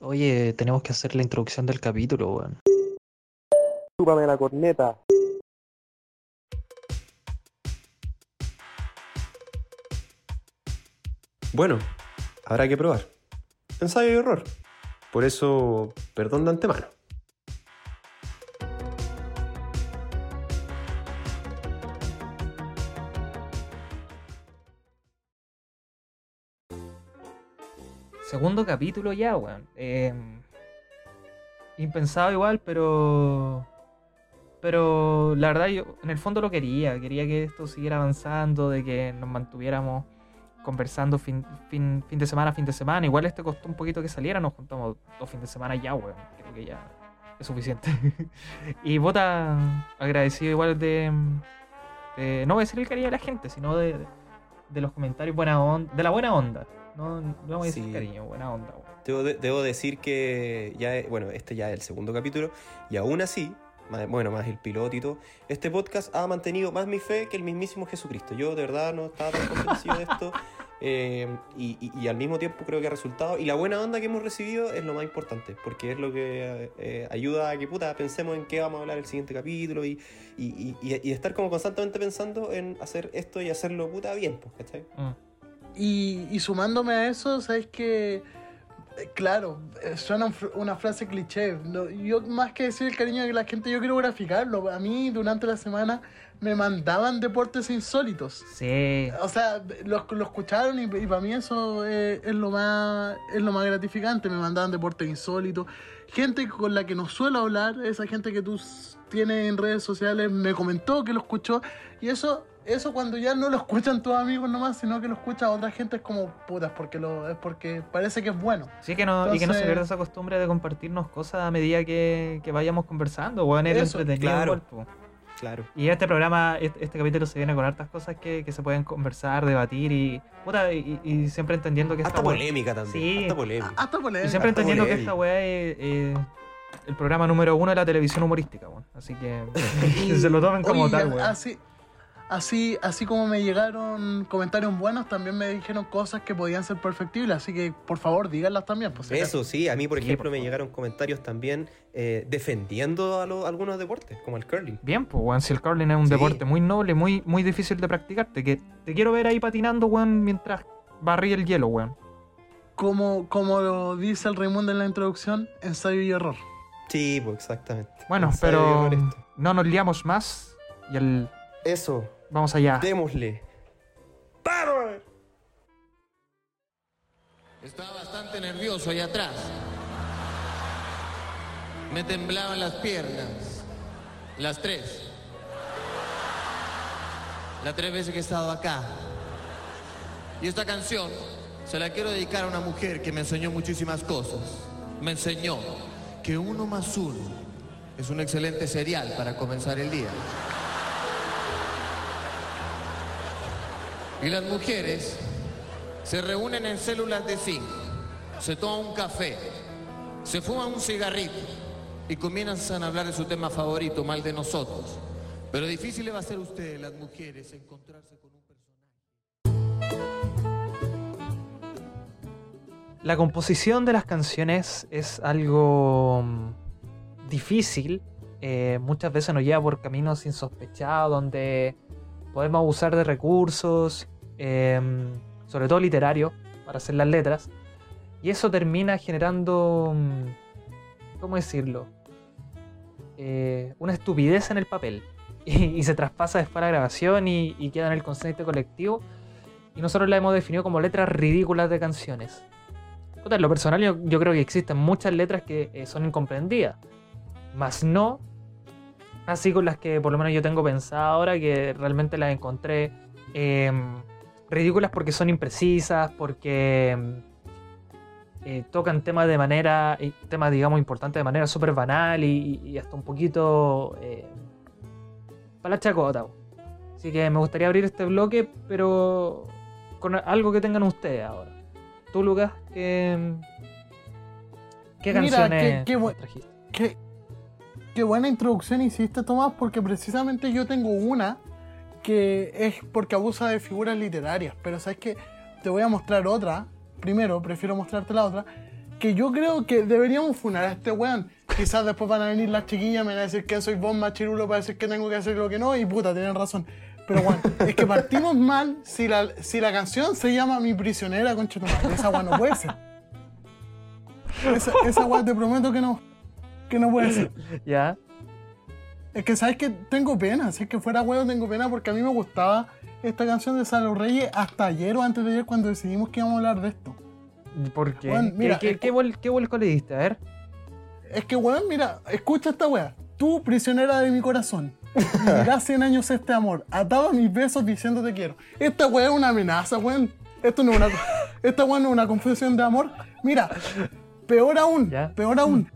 Oye, tenemos que hacer la introducción del capítulo, weón. Chúpame la corneta. Bueno, habrá que probar. Ensayo y error. Por eso, perdón de antemano. Segundo capítulo ya, weón. Eh, impensado igual, pero. Pero la verdad, yo en el fondo lo quería. Quería que esto siguiera avanzando, de que nos mantuviéramos conversando fin, fin, fin de semana fin de semana. Igual este costó un poquito que saliera, nos juntamos dos fines de semana ya, weón. Creo que ya es suficiente. y vota agradecido igual de, de- No voy a decir el cariño de la gente, sino de, de los comentarios buena onda, de la buena onda. No, no vamos a decir Sí. cariño, buena onda, weón. Debo, de- debo decir que ya, bueno, este ya es el segundo capítulo y aún así, más- bueno, más el piloto y todo, este podcast ha mantenido más mi fe que el mismísimo Jesucristo. Yo de verdad no estaba tan convencido de esto eh, y, y- y al mismo tiempo creo que ha resultado. Y la buena onda que hemos recibido es lo más importante, porque es lo que eh, ayuda a que puta pensemos en qué vamos a hablar el siguiente capítulo y, y, y- y- y estar como constantemente pensando en hacer esto y hacerlo puta bien, pues, ¿cachai? Mm. Y, y sumándome a eso, sabes que, eh, claro, eh, suena una frase cliché. Yo, más que decir el cariño de la gente, yo quiero graficarlo. A mí, durante la semana, me mandaban deportes insólitos. Sí. O sea, lo, lo escucharon y, y para mí eso eh, es, lo más, es lo más gratificante. Me mandaban deportes insólitos. Gente con la que no suelo hablar, esa gente que tú tienes en redes sociales, me comentó que lo escuchó. Y eso, eso cuando ya no lo escuchan tus amigos nomás, sino que lo escucha otra gente, es como putas, porque lo, es porque parece que es bueno. Sí, que no, y que no se pierda esa costumbre de compartirnos cosas a medida que, que vayamos conversando, weón, es Eso, entretenido claro. Claro. Y este programa, este, este capítulo se viene con hartas cosas que, que se pueden conversar, debatir y, puta, y, siempre entendiendo que esta Hasta weá- polémica también. Sí. Hasta polémica. Hasta por Y siempre entendiendo que polémica. esta weá es eh, el programa número uno de la televisión humorística, weón. Así que que se lo tomen como Oye, tal, weón. Así, así, así como me llegaron comentarios buenos, también me dijeron cosas que podían ser perfectibles. Así que, por favor, díganlas también. Pues. Eso sí, a mí por Sí, ejemplo por me llegaron comentarios también eh, defendiendo a lo- algunos deportes, como el curling. Bien, pues, weón, si el curling es un Sí. deporte muy noble, muy, muy difícil de practicar, te, que, te quiero ver ahí patinando, weón, mientras barrí el hielo, weón. Como, como lo dice el Raimundo en la introducción, ensayo y error. Sí, pues exactamente. Bueno, Ensayo pero no nos liamos más y el... Eso, vamos allá. démosle. ¡Paro! Estaba bastante nervioso ahí atrás. Me temblaban las piernas. Las tres. Las tres veces que he estado acá. Y esta canción se la quiero dedicar a una mujer que me enseñó muchísimas cosas. Me enseñó que uno más uno es un excelente cereal para comenzar el día. Y las mujeres se reúnen en células de zinc, se toman un café, se fuman un cigarrito y comienzan a hablar de su tema favorito, mal de nosotros. Pero difícil le va a ser a ustedes, las mujeres, encontrarse con un personaje. La composición de las canciones es algo mm, difícil. eh, muchas veces nos lleva por caminos insospechados donde podemos abusar de recursos, em, sobre todo literarios, para hacer las letras. Y eso termina generando, mm, ¿cómo decirlo? Eh, una estupidez en el papel. Y, se traspasa después a la grabación y, queda en el consciente colectivo. Y nosotros la hemos definido como letras ridículas de canciones. En lo personal yo, yo creo que existen muchas letras que eh, son incomprendidas. Más no así con las que por lo menos yo tengo pensado ahora que realmente las encontré eh, ridículas porque son imprecisas, porque eh, tocan temas de manera, eh, temas digamos importantes de manera súper banal y, y hasta un poquito eh, para la chacota. Así que me gustaría abrir este bloque, pero con algo que tengan ustedes ahora. Tú, Lucas, ¿qué, qué Mira, canciones qué- qué trajiste? Qué, buena introducción hiciste, Tomás, porque precisamente yo tengo una que es porque abusa de figuras literarias. Pero sabes que te voy a mostrar otra. Primero, prefiero mostrarte la otra. que yo creo que deberíamos funar a este weón. Quizás después van a venir las chiquillas, me van a decir que soy vos machirulo para decir que tengo que hacer lo que no, y puta, tienen razón. Pero bueno, es que partimos mal si la, si la canción se llama Mi prisionera, concha. Esa weá no puede ser. Esa, esa weá te prometo que no, que no puede ser. ¿Ya? Es que sabes que tengo pena, si es que fuera huevo tengo pena porque a mí me gustaba esta canción de Salo Reyes hasta ayer o antes de ayer cuando decidimos que íbamos a hablar de esto. ¿Por qué? Bueno, mira, ¿Qué, qué, qué vuelco le diste? A ver. Es que weón, mira, escucha esta wea. Tú, prisionera de mi corazón, vivirás 100 años este amor, atado a mis besos diciendo te quiero. Esta wea es una amenaza, weón. Esto no es una, esta wea no es una confesión de amor. Mira, peor aún, Ya. peor aún.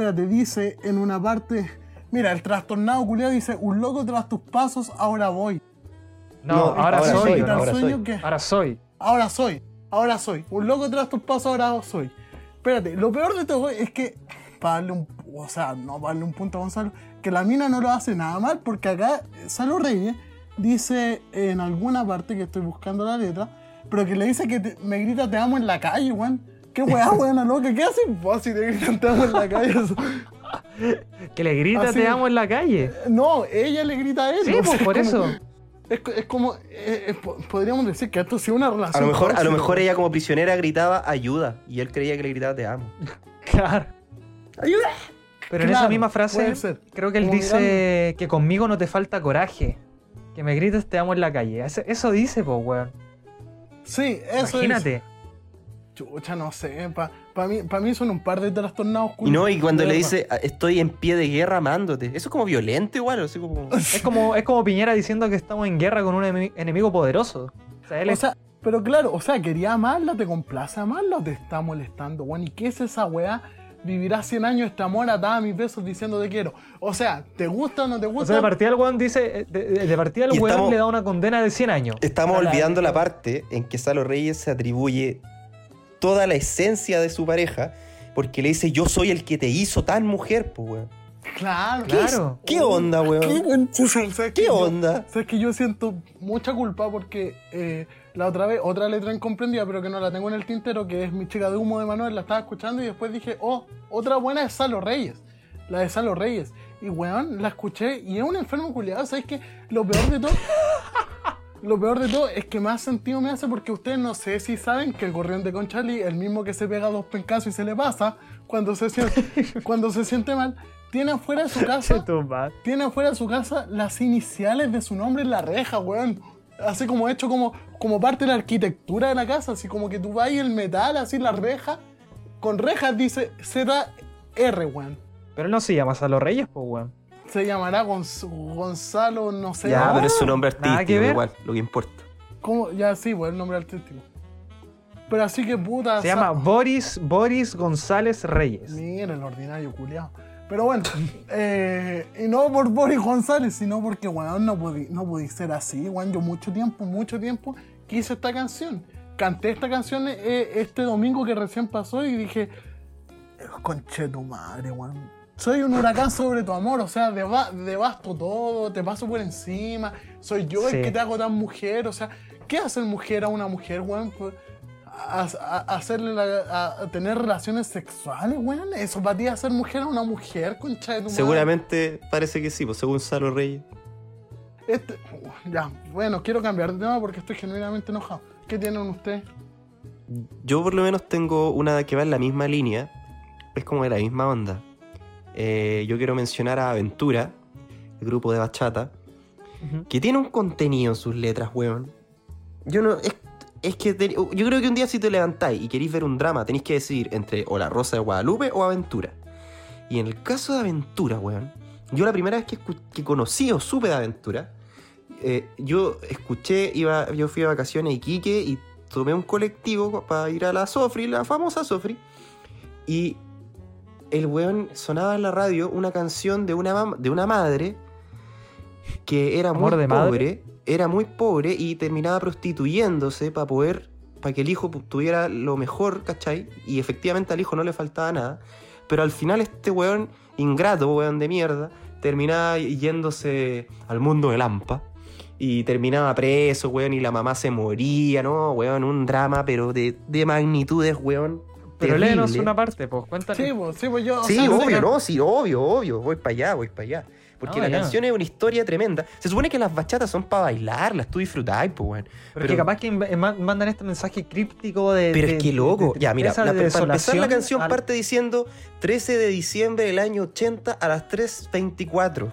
Espérate, dice en una parte, mira, el trastornado culiado dice, un loco tras tus pasos, ahora voy. No, No, ahora, ahora soy. ahora sueño soy. que- Ahora soy. ahora soy, ahora soy. Un loco tras tus pasos, ahora soy. Espérate, lo peor de todo es que, para darle un, o sea, no para darle un punto a Gonzalo, que la mina no lo hace nada mal, porque acá Salo Reyes dice en alguna parte que estoy buscando la letra, pero que le dice que te- me grita te amo en la calle, weón. ¿Qué weá, weón, loca? ¿Qué haces vos si te gritan te amo en la calle? Que le grita Así- te amo en la calle. No, ella le grita a él. Sí, o sea, pues es por como- eso. Es, co- es como, eh, eh, po- podríamos decir que esto sí es una relación. A lo mejor, a lo mejor ella como prisionera gritaba ayuda y él creía que le gritaba te amo. Claro. ¡Ayuda! Pero en esa misma frase, creo que él Como dice que conmigo no te falta coraje. Que me grites te amo en la calle. Eso, eso dice, pues, weón. Sí, eso Imagínate. Chucha, no sé. Para mí, pa mí son un par de trastornados Y no, y cuando le dice estoy en pie de guerra amándote. Eso es como violento igual, así como... Es como, es como Piñera diciendo que estamos en guerra con un enemi- enemigo poderoso. O sea, él O es- sea, pero claro, o sea, quería amarla, te complace amarla o te está molestando, weón. ¿Y qué es esa weá? Vivirás 100 años este amor atada a mis besos diciendo te quiero. O sea, ¿te gusta o no te o gusta? sea, de partida el weón dice. De, de- de partida el weón estamos- le da una condena de 100 años. Estamos A la- olvidando la parte en que Salo Reyes se atribuye toda la esencia de su pareja porque le dice yo soy el que te hizo tan mujer, pues, weón. Claro, Claro. ¿Qué onda, ¿Qué, weón? weón? ¿Sabes que ¿Qué yo- onda? Sabes que yo siento mucha culpa porque eh, la otra vez, otra letra incomprendida, pero que no la tengo en el tintero, que es Mi chica de humo de Manuel, la estaba escuchando y después dije, oh, otra buena es Salo Reyes. La de Salo Reyes. Y weón, la escuché y es un enfermo culiado. ¿Sabes qué? Lo peor de todo. Lo peor de todo es que más sentido me hace porque ustedes no sé si saben que el gorrión de Conchalí, el mismo que se pega dos pencazos y se le pasa cuando se siente, cuando se siente mal, tiene afuera de su casa tiene afuera de su casa las iniciales de su nombre en la reja, weón. Así como hecho como, como parte de la arquitectura de la casa, así como que tú vas y el metal, así la reja, con rejas dice ZR, weón. Pero no se llama Salo Reyes, pues, weón. Se llamará Gonz- Gonzalo, no sé. Ya, pero es su nombre Nada que artístico, igual, lo que importa. ¿Cómo? Ya sí, weón, el nombre artístico. Pero así que puta. Se llama Boris, Boris González Reyes. Mira el ordinario culiao. Pero bueno, eh, y no por Boris González, sino porque, weón, no podí, no podí ser así, weón. Yo mucho tiempo, mucho tiempo quise esta canción. Canté esta canción eh, este domingo que recién pasó y dije, conche tu madre, weón. Soy un huracán sobre tu amor, o sea, deva- devasto todo, te paso por encima. Soy yo Sí. el que te hago tan mujer, o sea, ¿qué hace mujer a una mujer, weón? Pues, a, a- hacerle la- a, tener relaciones sexuales, weón. Eso para ti hacer mujer a una mujer, concha de tu madre. Seguramente parece que sí, pues según Salo Reyes. Este, ya, bueno, quiero cambiar de tema porque estoy genuinamente enojado. ¿Qué tienen ustedes? Yo por lo menos tengo una que va en la misma línea. Es como de la misma onda. Eh, yo quiero mencionar a Aventura, el grupo de bachata, que tiene un contenido en sus letras, weón. Yo no. Es, es que te- yo creo que un día si te levantáis y queréis ver un drama, tenéis que decidir entre o La Rosa de Guadalupe o Aventura. Y en el caso de Aventura, weón, yo la primera vez que conocí o supe de Aventura, eh, yo escuché, iba, yo fui a vacaciones a Iquique y tomé un colectivo para ir a la Sofri, la famosa Sofri, y el weón sonaba en la radio una canción de una, de una madre que era ¿Amor muy de madre? pobre, era muy pobre y terminaba prostituyéndose para poder, para que el hijo tuviera lo mejor, ¿cachai? Y efectivamente al hijo no le faltaba nada, pero al final este weón ingrato, weón de mierda, terminaba yéndose al mundo de Lampa. Y terminaba preso, weón, y la mamá se moría, ¿no? Weón, un drama, pero de, de magnitudes, weón. Pero terrible. léenos una parte, pues cuéntanos. Sí, pues, sí, pues yo. o Sí, sea, obvio, no, sí, obvio, obvio. Voy para allá, voy para allá. Porque la canción es una historia tremenda. Se supone que las bachatas son para bailarlas, tú disfrutáis, pues, weón. Pero, que capaz que ma- mandan este mensaje críptico de. Pero de- es que loco. de ya, mira, la- de para empezar la canción al- parte diciendo 13 de diciembre del año 80 a las 3.24.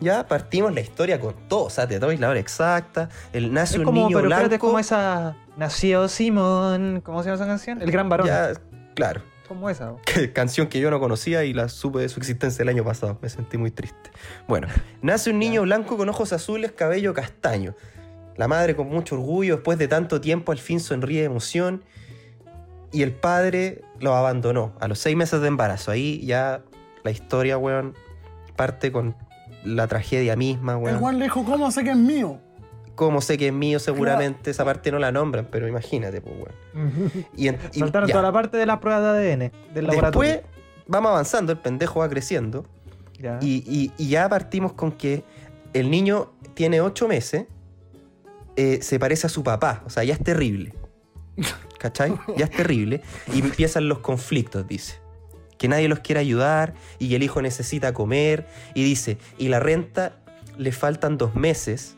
Ya partimos la historia con todo, o sea, te doy la hora exacta. El nace Es un como, niño pero espérate, blanco. como esa. Nació Simón. ¿Cómo se llama esa canción? El Gran Varón. Ya, claro. Como esa. canción que yo no conocía y la supe de su existencia el año pasado. Me sentí muy triste. Bueno, nace un niño blanco con ojos azules, cabello castaño. La madre con mucho orgullo, después de tanto tiempo, al fin sonríe de emoción. Y el padre lo abandonó a los seis meses de embarazo. Ahí ya la historia, weón, parte con la tragedia misma, El weón. Juan le dijo, ¿cómo sé que es mío? Como sé que es mío, seguramente esa parte no la nombran, pero imagínate, pues, weón. Y, en- y Saltaron ya. toda la parte de las pruebas de ADN del laboratorio. Después vamos avanzando, el pendejo va creciendo. Ya. Y, y- y ya partimos con que el niño tiene ocho meses, eh, se parece a su papá, o sea, ya es terrible. ¿Cachai? Ya es terrible. Y empiezan los conflictos, dice. Que nadie los quiere ayudar y el hijo necesita comer. Y dice, y la renta le faltan dos meses,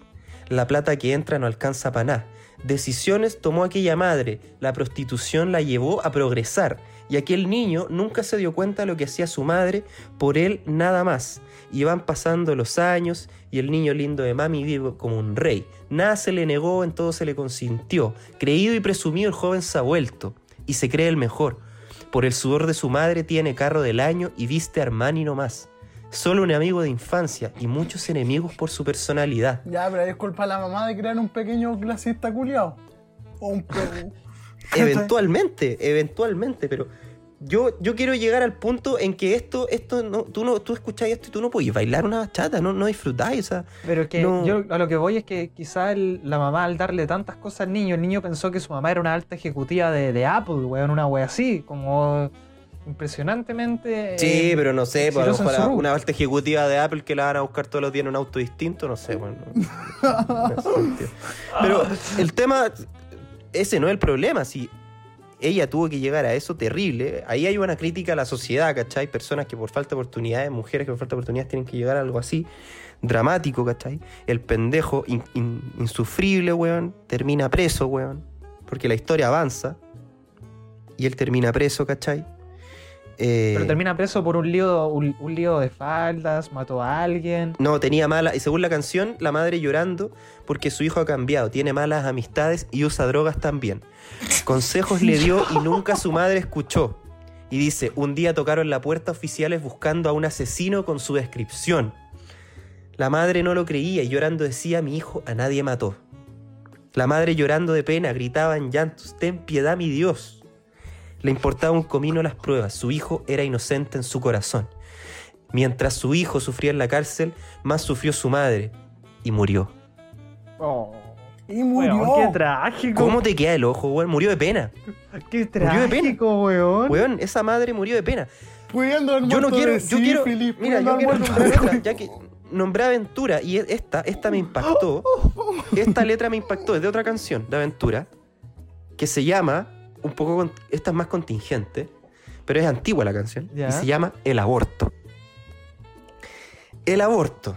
la plata que entra no alcanza para nada. Decisiones tomó aquella madre, la prostitución la llevó a progresar y aquel niño nunca se dio cuenta de lo que hacía su madre por él nada más. Y van pasando los años y el niño lindo de mami vive como un rey. Nada se le negó, en todo se le consintió. Creído y presumido el joven se ha vuelto y se cree el mejor. Por el sudor de su madre tiene carro del año y viste Armani no más. Solo un amigo de infancia y muchos enemigos por su personalidad. Ya, pero es culpa de la mamá de crear un pequeño clasista culiao. O un Eventualmente, eventualmente, pero yo, yo quiero llegar al punto en que esto, esto no, tú no, tú escucháis esto y tú no podés bailar una bachata, no, no disfrutáis, o sea, Pero es que No. yo a lo que voy es que quizá el- la mamá al darle tantas cosas al niño, el niño pensó que su mamá era una alta ejecutiva de, de Apple, weón, una wea así, como impresionantemente... Sí, eh, pero no sé, pues, a lo exitosa en mejor su a rubro. una alta ejecutiva de Apple que la van a buscar todos los días en un auto distinto, no sé, bueno. no-. Pero el tema, ese no es el problema, si ella tuvo que llegar a eso terrible, ahí hay una crítica a la sociedad, ¿cachai? Personas que por falta de oportunidades, mujeres que por falta de oportunidades tienen que llegar a algo así, dramático, ¿cachai? El pendejo in- in- insufrible, weón, termina preso, weón, porque la historia avanza y él termina preso, ¿cachai? Eh, Pero termina preso por un lío, un, un lío de faldas, mató a alguien. No, tenía mala. Y según la canción, la madre llorando porque su hijo ha cambiado, tiene malas amistades y usa drogas también. Consejos le dio y nunca su madre escuchó. Y dice: Un día tocaron la puerta oficiales buscando a un asesino con su descripción. La madre no lo creía y llorando decía: Mi hijo a nadie mató. La madre llorando de pena gritaba en llantos: Ten piedad, mi Dios. Le importaba un comino las pruebas, su hijo era inocente en su corazón. Mientras su hijo sufría en la cárcel, más sufrió su madre y murió. Oh, Y murió. weón, qué trágico. ¿Cómo te queda el ojo, weón? Murió de pena. Qué Murió de pena. trágico, weón. Weón, esa madre murió de pena. Pudiendo haber Yo no quiero, de yo quiero, sífilis, mira, yo quiero nombrarla, ya que nombré Aventura y esta, esta me impactó. Esta letra me impactó, es de otra canción de Aventura que se llama, un poco, con- esta es más contingente, pero es antigua la canción y se llama El aborto. El aborto.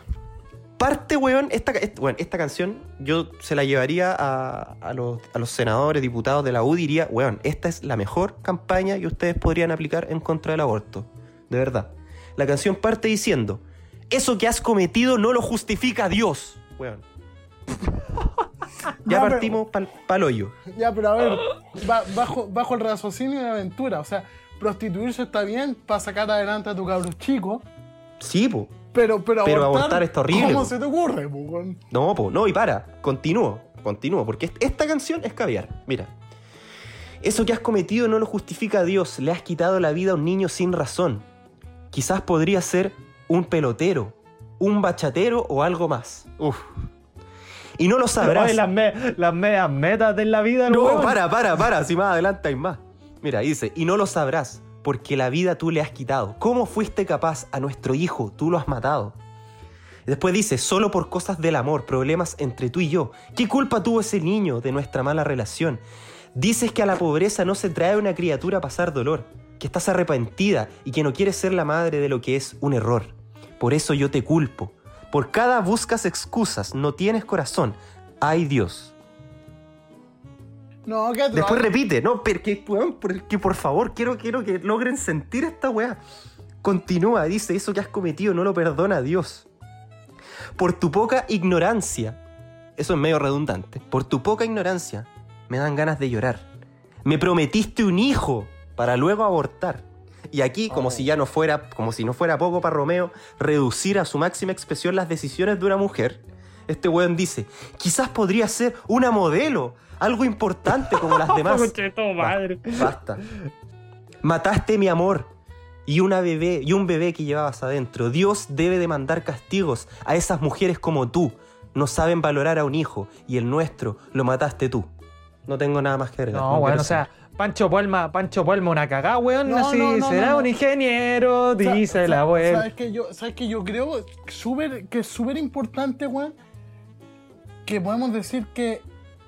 Parte, weón, esta, esta- bueno, esta canción yo se la llevaría a, a los, a los senadores, diputados de la U, diría, weón, esta es la mejor campaña que ustedes podrían aplicar en contra del aborto. De verdad. La canción parte diciendo, eso que has cometido no lo justifica Dios. Weón. Ya pero- partimos pal, pal hoyo. Ya, pero a ver, ba- bajo, bajo el raciocinio de aventura, o sea, prostituirse está bien para sacar adelante a tu cabros chico, Sí, po. pero, pero, Pero abortar está horrible, ¿Cómo po. se te ocurre, po? No, po, no, y para. Continúo, continúo, porque est- esta canción es caviar. Mira. Eso que has cometido no lo justifica Dios. Le has quitado la vida a un niño sin razón. Quizás podría ser un pelotero, un bachatero o algo más. Uf. Y no lo sabrás. Oye, las, me- las medias metas de la vida, No, weón. para, para, para, si más adelante hay más. Mira, dice, y no lo sabrás, porque la vida tú le has quitado. ¿Cómo fuiste capaz a nuestro hijo? Tú lo has matado. Después dice, solo por cosas del amor, problemas entre tú y yo. ¿Qué culpa tuvo ese niño de nuestra mala relación? Dices que a la pobreza no se trae una criatura a pasar dolor, que estás arrepentida y que no quieres ser la madre de lo que es un error. Por eso yo te culpo. Por cada buscas excusas, no tienes corazón. Ay Dios. No, atroz. Después repite, no, pero que, weón, por, que por favor, quiero, quiero que logren sentir esta weá. Continúa, dice, eso que has cometido no lo perdona Dios. Por tu poca ignorancia, eso es medio redundante, por tu poca ignorancia me dan ganas de llorar. Me prometiste un hijo para luego abortar. Y aquí, como Oh. si ya no fuera, como si no fuera poco para Romeo, reducir a su máxima expresión las decisiones de una mujer. Este weón dice, quizás podría ser una modelo, algo importante como las demás. madre. Basta. Mataste mi amor y una bebé y un bebé que llevabas adentro. Dios debe demandar castigos a esas mujeres como tú. No saben valorar a un hijo y el nuestro lo mataste tú. No tengo nada más que agregar. No, weón, quiero o sea, Pancho Puelma, Pancho Puelma una cagada, weón. No, así, no, no, será un ingeniero, dice la abuela. ¿Sabes que yo, sabes que yo creo súper- que es súper importante, weón? Que podemos decir que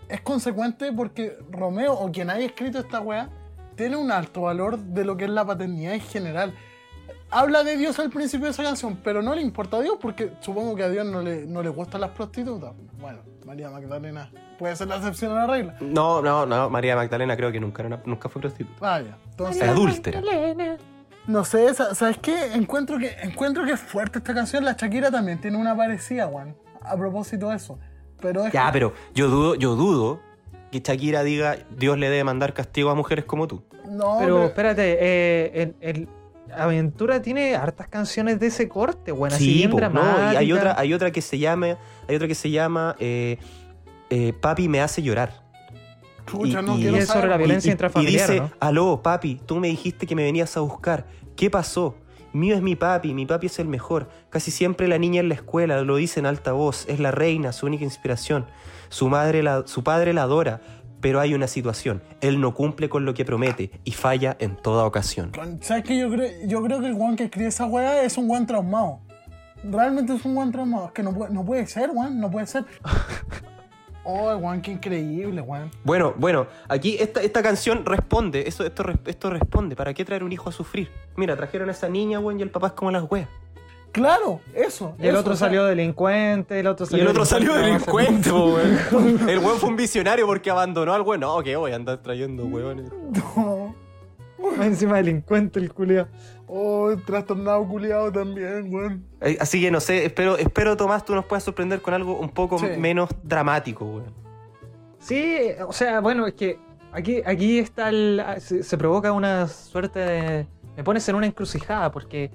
es consecuente porque Romeo o quien haya escrito esta weá tiene un alto valor de lo que es la paternidad en general. Habla de Dios al principio de esa canción, pero no le importa a Dios porque supongo que a Dios no le, no le gustan las prostitutas. Bueno, María Magdalena puede ser la excepción a la regla. No, no, no. María Magdalena creo que nunca, era una- nunca fue prostituta. Vaya, entonces... Era adúltera. No sé, sa- ¿sabes qué? Encuentro que, encuentro que es fuerte esta canción. La Shakira también tiene una parecida, Juan. A propósito de eso. Pero es Ya, que- pero yo dudo, yo dudo que Shakira diga Dios le debe mandar castigo a mujeres como tú. No, Pero pero, espérate, eh, el, el- Aventura tiene hartas canciones de ese corte, weón. así bien po, no, y hay otra, hay otra que se llama, hay otra que se llama eh, eh, Papi me hace llorar. chucha, y- no y quiero es sobre la violencia y, y intrafamiliar, dice, ¿no? aló, papi, tú me dijiste que me venías a buscar. ¿Qué pasó? Mío es mi papi, mi papi es el mejor. Casi siempre la niña en la escuela lo dice en alta voz, es la reina, su única inspiración. Su, madre la- su padre la adora, pero hay una situación. Él no cumple con lo que promete y falla en toda ocasión. ¿Sabes qué? Yo creo, yo creo que el Juan que escribe esa weá es un Juan traumado. Realmente es un Juan traumado. Es que no, puede- no puede ser, Juan. No puede ser. Oh, Juan, qué increíble, Juan. Bueno, bueno, aquí esta, esta canción responde, esto, res- esto responde. ¿Para qué traer un hijo a sufrir? Mira, trajeron a esa niña, weón, y el papá es como las weas. Claro, eso. Y el eso, otro o sea, salió delincuente, el otro Y salió el otro salió delincuente, weón. El weón fue un visionario porque abandonó al weón. No, que voy a andar trayendo weones. No. Encima delincuente el culio. Oh, el trastornado culiado también. Eh, Así que no sé, espero, espero Tomás, tú nos puedas sorprender con algo un poco Sí. menos dramático, weón. Sí, o sea, bueno, es que aquí, aquí está el. Se, se provoca una suerte de. Me pones en una encrucijada porque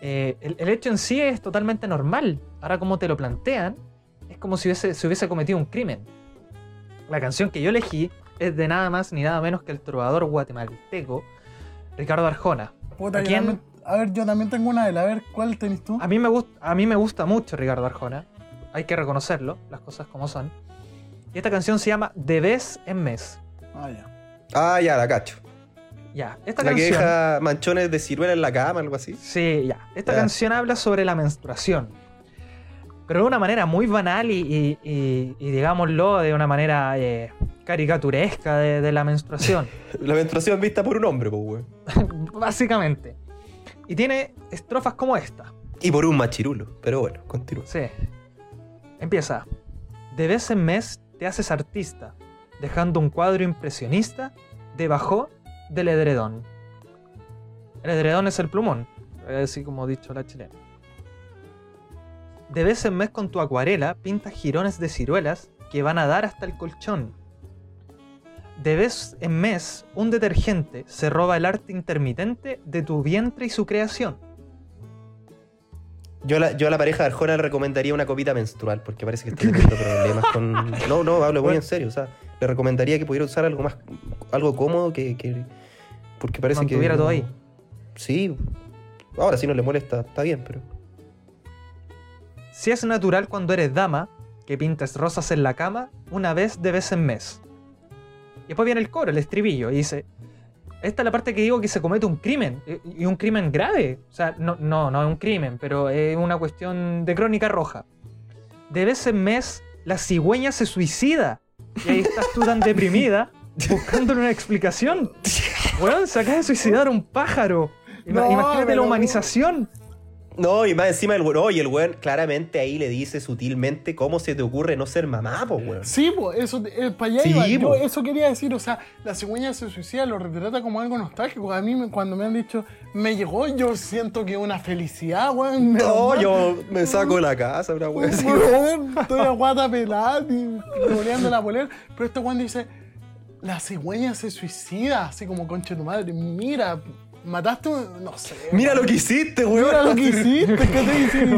eh, el, el hecho en sí es totalmente normal. Ahora, como te lo plantean, es como si hubiese, se hubiese cometido un crimen. La canción que yo elegí es de nada más ni nada menos que el trovador guatemalteco Ricardo Arjona. Puta, ¿A yo quién? a ver, yo también tengo una de él. A ver, ¿cuál tenés tú? A mí, me gusta, a mí me gusta mucho Ricardo Arjona. Hay que reconocerlo, las cosas como son. Y esta canción se llama De vez en mes. Ah, ya. Ah, ya, la cacho. Ya, esta La que canción. deja manchones de ciruela en la cama, algo así. Sí, ya. Esta Ya. canción habla sobre la menstruación. Pero de una manera muy banal y, y- y- y digámoslo, de una manera eh, caricaturesca de, de la menstruación. La menstruación vista por un hombre, pues, weón. básicamente. Y tiene estrofas como esta. Y por un machirulo. Pero bueno, continúa. Sí. Empieza. De vez en mes te haces artista, dejando un cuadro impresionista debajo del edredón. El edredón es el plumón, así como dicho la chilena. De vez en mes con tu acuarela pintas jirones de ciruelas que van a dar hasta el colchón. De vez en mes un detergente se roba el arte intermitente de tu vientre y su creación. Yo a, la, yo a la pareja de Arjona le recomendaría una copita menstrual, porque parece que está teniendo problemas con. No, no, hablo muy en serio. O sea, le recomendaría que pudiera usar algo más. algo cómodo que. que- porque parece que. Mantuviera todo no- ahí. Sí. Ahora, si no le molesta, está bien, pero. Si es natural cuando eres dama, que pintes rosas en la cama una vez de vez en mes. Y después viene el coro, el estribillo, y dice, esta es la parte que digo que se comete un crimen, y y un crimen grave. O sea, no, no, no es un crimen, pero es una cuestión de crónica roja. De vez en mes, la cigüeña se suicida. Y ahí estás tú tan deprimida buscándole una explicación. Weón, se acaba de suicidar un pájaro. Ima- No, Imagínate la humanización. No, y más encima el weón, oye, el weón claramente ahí le dice sutilmente cómo se te ocurre no ser mamá, pues weón. Sí, pues, eso, eh, para allá Sí, iba. Yo po. eso quería decir, o sea, la cigüeña se suicida lo retrata como algo nostálgico. A mí, me- cuando me han dicho, me llegó, yo siento que es una felicidad, weón. No, yo me saco de la casa, una weón Estoy a guata pelada, y boleando la polera. Pero este weón dice, la cigüeña se suicida, así como concha de tu madre. Mira, mataste un... No sé. Mira lo que hiciste, weón. Mira lo que hiciste, ¿qué te hiciste?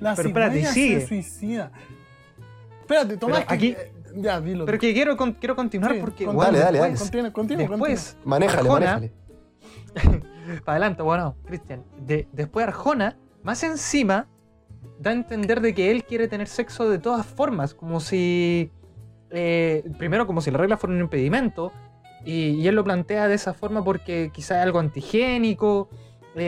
La Pero espérate, cigüeña sigue. se suicida. Espérate, Tomás, Pero que- aquí- eh, Ya, dilo. Pero que quiero, con- quiero continuar Sí, porque. continúa, Dale, dale, dale. Continúa, continúa, Después, Manéjale, Arjona- manéjale. Para adelante, bueno, Cristian. De- después Arjona, más encima, da a entender de que él quiere tener sexo de todas formas, como si. Eh, primero, como si la regla fuera un impedimento, y, y él lo plantea de esa forma porque quizá es algo antigénico,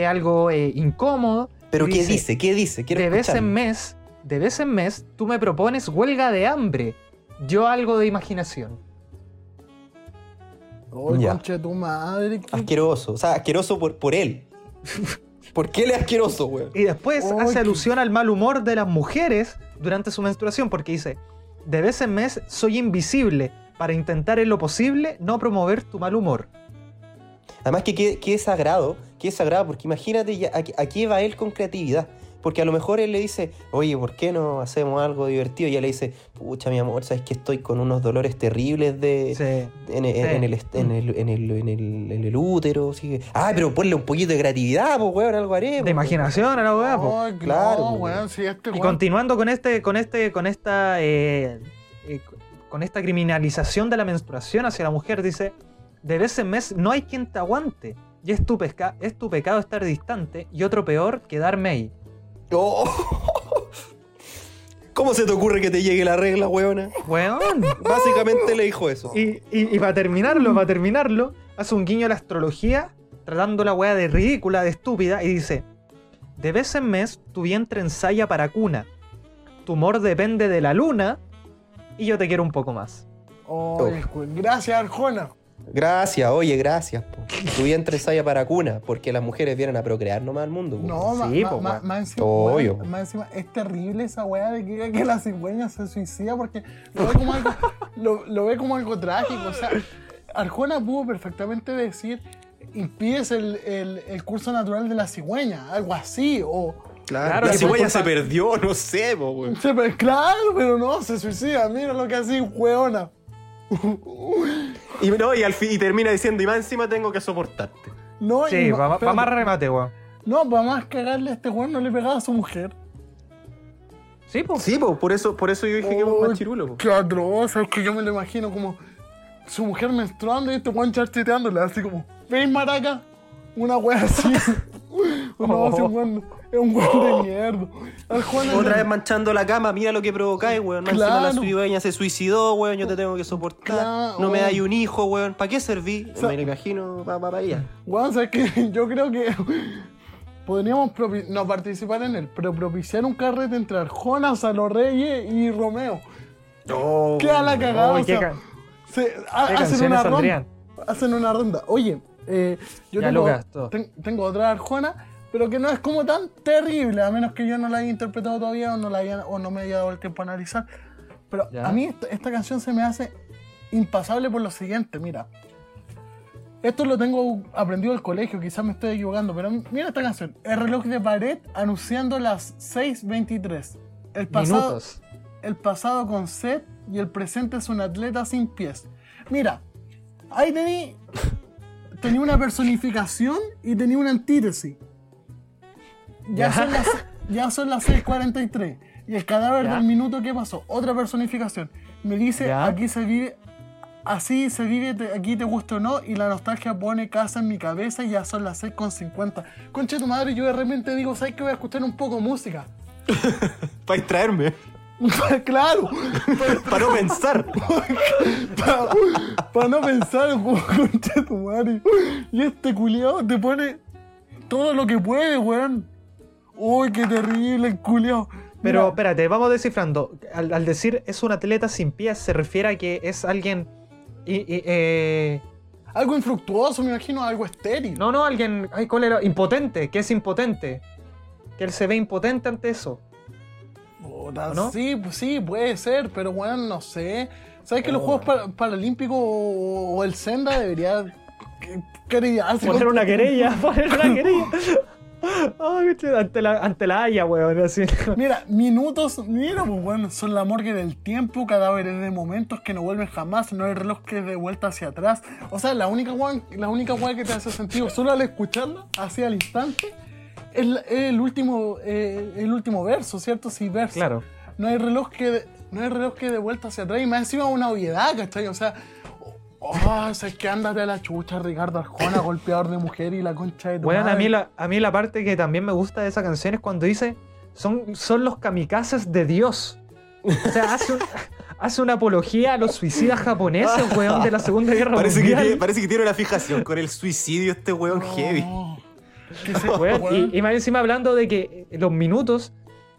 algo eh, incómodo. Pero ¿qué dice? ¿Qué dice? Quiero de vez en mes, de vez en mes, tú me propones huelga de hambre. Yo algo de imaginación. Oh, Ya. concha de tu madre. qué- Asqueroso. O sea, asqueroso por, por él. ¿Por qué él es asqueroso, weón? Y después Ay, hace qué- alusión al mal humor de las mujeres durante su menstruación, porque dice, de vez en mes soy invisible para intentar en lo posible no promover tu mal humor. Además que qué, qué sagrado, qué sagrado, porque imagínate ya, a, a qué va él con creatividad. Porque a lo mejor él le dice, oye, ¿por qué no hacemos algo divertido? Y ella le dice, pucha, mi amor, sabes que estoy con unos dolores terribles de, Sí. en, en- Sí. en el, en, el, en, el, en, útero. Así que, ah, pero ponle un poquito de creatividad, pues, weón, algo haremos. De imaginación a la weá, po. Ay, Claro, no, po. weón, si este Y weón- continuando con este, con este, con esta, eh, eh, con esta criminalización de la menstruación hacia la mujer, dice, de vez en mes no hay quien te aguante. Y es tu, pesca- es tu pecado estar distante y otro peor, quedarme ahí. Oh. ¿Cómo se te ocurre que te llegue la regla, weona? Weón. Básicamente le dijo eso. Y, y, y para terminarlo, para terminarlo, hace un guiño a la astrología, tratando la weá de ridícula, de estúpida, y dice: De vez en mes tu vientre ensaya para cuna. Tu humor depende de la luna, y yo te quiero un poco más. Ay, weón, Gracias, Arjona. Gracias, oye, gracias. po. Tu vientre ensaya para cuna, porque las mujeres vienen a procrear nomás al mundo. po. No, ma- Sí, ma- po, ma- más encima, Obvio. más encima, es terrible esa weá de que diga que la cigüeña se suicida porque lo ve como algo, lo, lo ve como algo trágico. O sea, Arjona pudo perfectamente decir, impides el, el- el curso natural de la cigüeña, algo así, o... Claro, la cigüeña se perdió, no sé, po, weón. Se- claro, pero no, se suicida, mira lo que así, weona. Y, no, y, al fin, y termina diciendo, y más encima tengo que soportarte. No, y Sí, para espérate. más remate, weón. No, para más cagarle a este weón no le pegaba a su mujer. Sí, pues. Sí, po, por eso, por eso yo dije que es un machirulo. po. Qué atroz, es que yo me lo imagino como su mujer menstruando y este weón charcheteándole, así como, ¿veis maraca? Una wea así. no, así un weón, es un weón de mierda. Al Juan es Otra vez manchando la cama, mira lo que provocáis, weón. Encima la Claro. cigüeña se suicidó, weón. Yo te tengo que soportar. Claro, no me dais un hijo, weón. ¿Para qué serví? sea- me lo imagino para pa, pa ella. Weón, sabes que yo creo que podríamos no participar en él, pero propiciar un carrete entre Arjona, Salo Reyes y Romeo. No, Queda la cagada. Uy, o sea, ca- se- hacen una ronda. Hacen una ronda. Oye, eh, yo Ya, tengo, Lucas, todo. ten- tengo otra Arjona, pero que no es como tan terrible, a menos que yo no la haya interpretado todavía o no, la haya, o no me haya dado el tiempo a analizar. Pero Ya. a mí esta, esta canción se me hace impasable por lo siguiente, mira. Esto lo tengo aprendido del colegio, quizás me estoy equivocando, pero mira esta canción. El reloj de pared anunciando las 6.23. El pasado, Minutos. el pasado con sed y el presente es un atleta sin pies. Mira, ahí tení, tenía una personificación y tenía una antítesis. Ya, son las, ya son las 6.43. Y el cadáver Ya. del minuto que pasó, otra personificación. Me dice, Ya. aquí se vive, así se vive, te- aquí te gusta o no, y la nostalgia pone casa en mi cabeza y ya son las 6.50. Concha tu madre, yo de repente digo, ¿sabes que voy a escuchar un poco de música? Para distraerme. claro, Para no pensar. para no pensar, concha tu madre. Y este culiao te pone todo lo que puede, weón. Uy, qué terrible el culiao. Pero espérate, vamos descifrando. Al, al decir es un atleta sin pies, se refiere a que es alguien. y- y, eh, Algo infructuoso, me imagino, algo estéril. no, no, alguien. Ay, ¿cuál era? Impotente, que es impotente. Que él se ve impotente ante eso. Puta, ¿O no? Sí, pues sí, puede ser, pero bueno, no sé. ¿Sabes que los Oh. Juegos Para- Paralímpicos o, o el Senda debería que- querellarse Poner una querella, poner una querella. Bicho, ante la, ante la Haya, weón. Así. Mira, minutos, mira, pues bueno, son la morgue del tiempo, cadáveres de momentos que no vuelven jamás, no hay reloj que de vuelta hacia atrás. O sea, la única weá, la única weá que te hace sentido solo al escucharla, así al instante, es, es el último, eh, el último verso, ¿cierto? Sí, verso. Claro. No hay reloj que de, no hay reloj que de vuelta hacia atrás y más encima una obviedad, ¿cachai? O sea, oh, o sea, es que ándate a la chucha, Ricardo Arjona, golpeador de mujer y la concha de tu Bueno, a mí, la, a mí la parte que también me gusta de esa canción es cuando dice: son, son los kamikazes de Dios. O sea, hace, un- hace una apología a los suicidas japoneses, weón, de la Segunda Guerra Parece que, Mundial. tiene, parece que tiene una fijación con el suicidio este weón heavy. No. Weón. y más encima hablando de que los minutos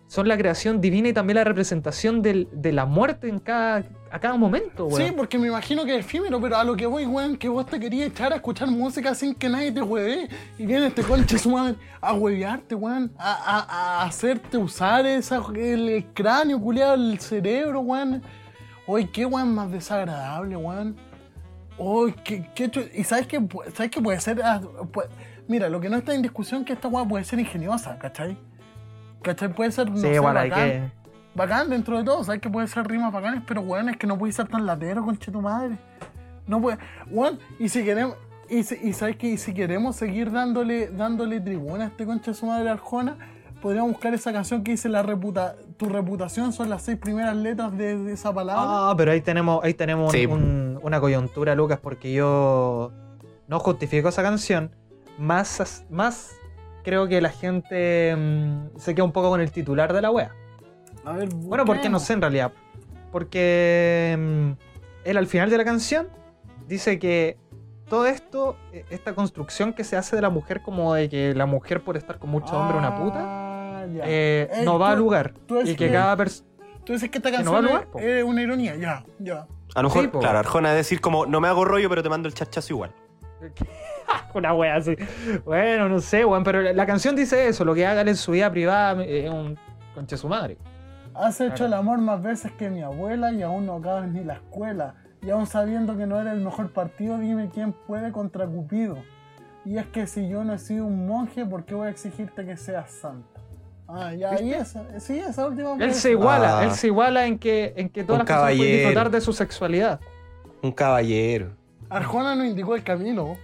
son la creación divina y también la representación del- de la muerte en cada, a cada momento, weón. Sí, porque me imagino que es efímero, pero a lo que voy, weón, que vos te querías echar a escuchar música sin que nadie te hueve. Y viene este conche su a huevearte, weón. A, a- a hacerte usar esa, el, cráneo, culiado, el cerebro, weón. Oye, qué weón más desagradable, weón. Oye, qué, qué Y sabes que, sabes que puede ser. ah, mira, lo que no está en discusión es que esta weón puede ser ingeniosa, ¿cachai? ¿Cachai? Puede ser. No Sí, sé, bueno, hay bacán que. bacán dentro de todo, sabes que puede ser rimas bacanes, pero weón, es que no puede ser tan latero, conche tu madre. No puede, weón, y si queremos, y, si- y sabes que y si queremos seguir dándole, dándole tribuna a este conche de su madre Arjona, podríamos buscar esa canción que dice la reputa, tu reputación son las seis primeras letras de, de esa palabra. Ah, pero ahí tenemos, ahí tenemos un- Sí. un- una coyuntura, Lucas, porque yo no justifico esa canción. Más, más creo que la gente mm, se queda un poco con el titular de la wea. A ver, Bueno, porque no busquemos. sé en realidad. Porque mm, él al final de la canción dice que todo esto, eh, esta construcción que se hace de la mujer como de que la mujer por estar con mucho hombre es una puta, Ah, eh, Ey, no va tú- al lugar. Y que que- cada persona... Tú dices que esta que no canción va al es- lugar, es una ironía, ya, ya. A lo mejor, Sí, claro, Arjona es decir como, no me hago rollo, pero te mando el chachazo igual. Una wea así. Bueno, no sé, weón, pero la canción dice eso, lo que haga él en su vida privada eh, es un conche su madre. Has hecho Claro. el amor más veces que mi abuela y aún no acabas ni la escuela. Y aún sabiendo que no eres el mejor partido, dime quién puede contra Cupido. Y es que si yo no he sido un monje, ¿por qué voy a exigirte que seas santo? Ah, ya, y esa, sí, esa última Él se iguala, Ah. él se iguala en que, en que todas las personas pueden caballero. disfrutar de su sexualidad. Un caballero. Arjona no indicó el camino.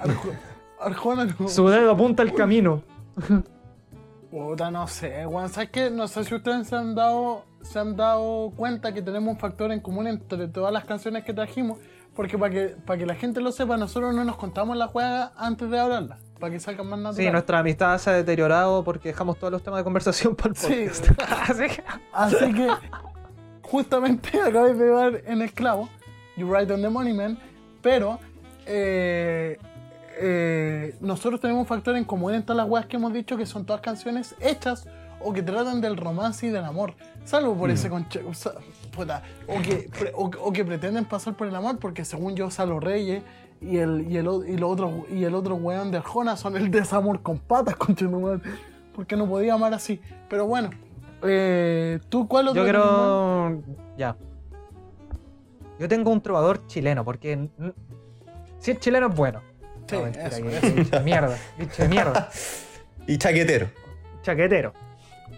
Arjo- Arjona no. Su dedo apunta el camino. Puta, no sé, weón. ¿Sabes qué? No sé si ustedes se han dado, se han dado cuenta que tenemos un factor en común entre todas las canciones que trajimos. Porque para que, para que la gente lo sepa, nosotros no nos contamos la juega antes de hablarla. Para que salgan más naturales. Sí, nuestra amistad se ha deteriorado porque dejamos todos los temas de conversación para el Sí. podcast. Así que- Así que, justamente acabáis de dar en el clavo. You Right on the Money Man. Pero, eh, eh, nosotros tenemos un factor en común en todas las weas que hemos dicho que son todas canciones hechas o que tratan del romance y del amor. Salvo por ese conche. o sea, puta, o, que, o, o que pretenden pasar por el amor, porque según yo, Salo Reyes y el, y el, y lo otro, y el otro weón de Arjona son el desamor con patas, conche. Porque no podía amar así. Pero bueno, eh, ¿tú cuál otro Yo quiero. Ya. Yo tengo un trovador chileno porque. Si es chileno es bueno. Sí, No, mentira, eso, que- eso. bicho de mierda. Bicho de mierda. Y chaquetero. Chaquetero.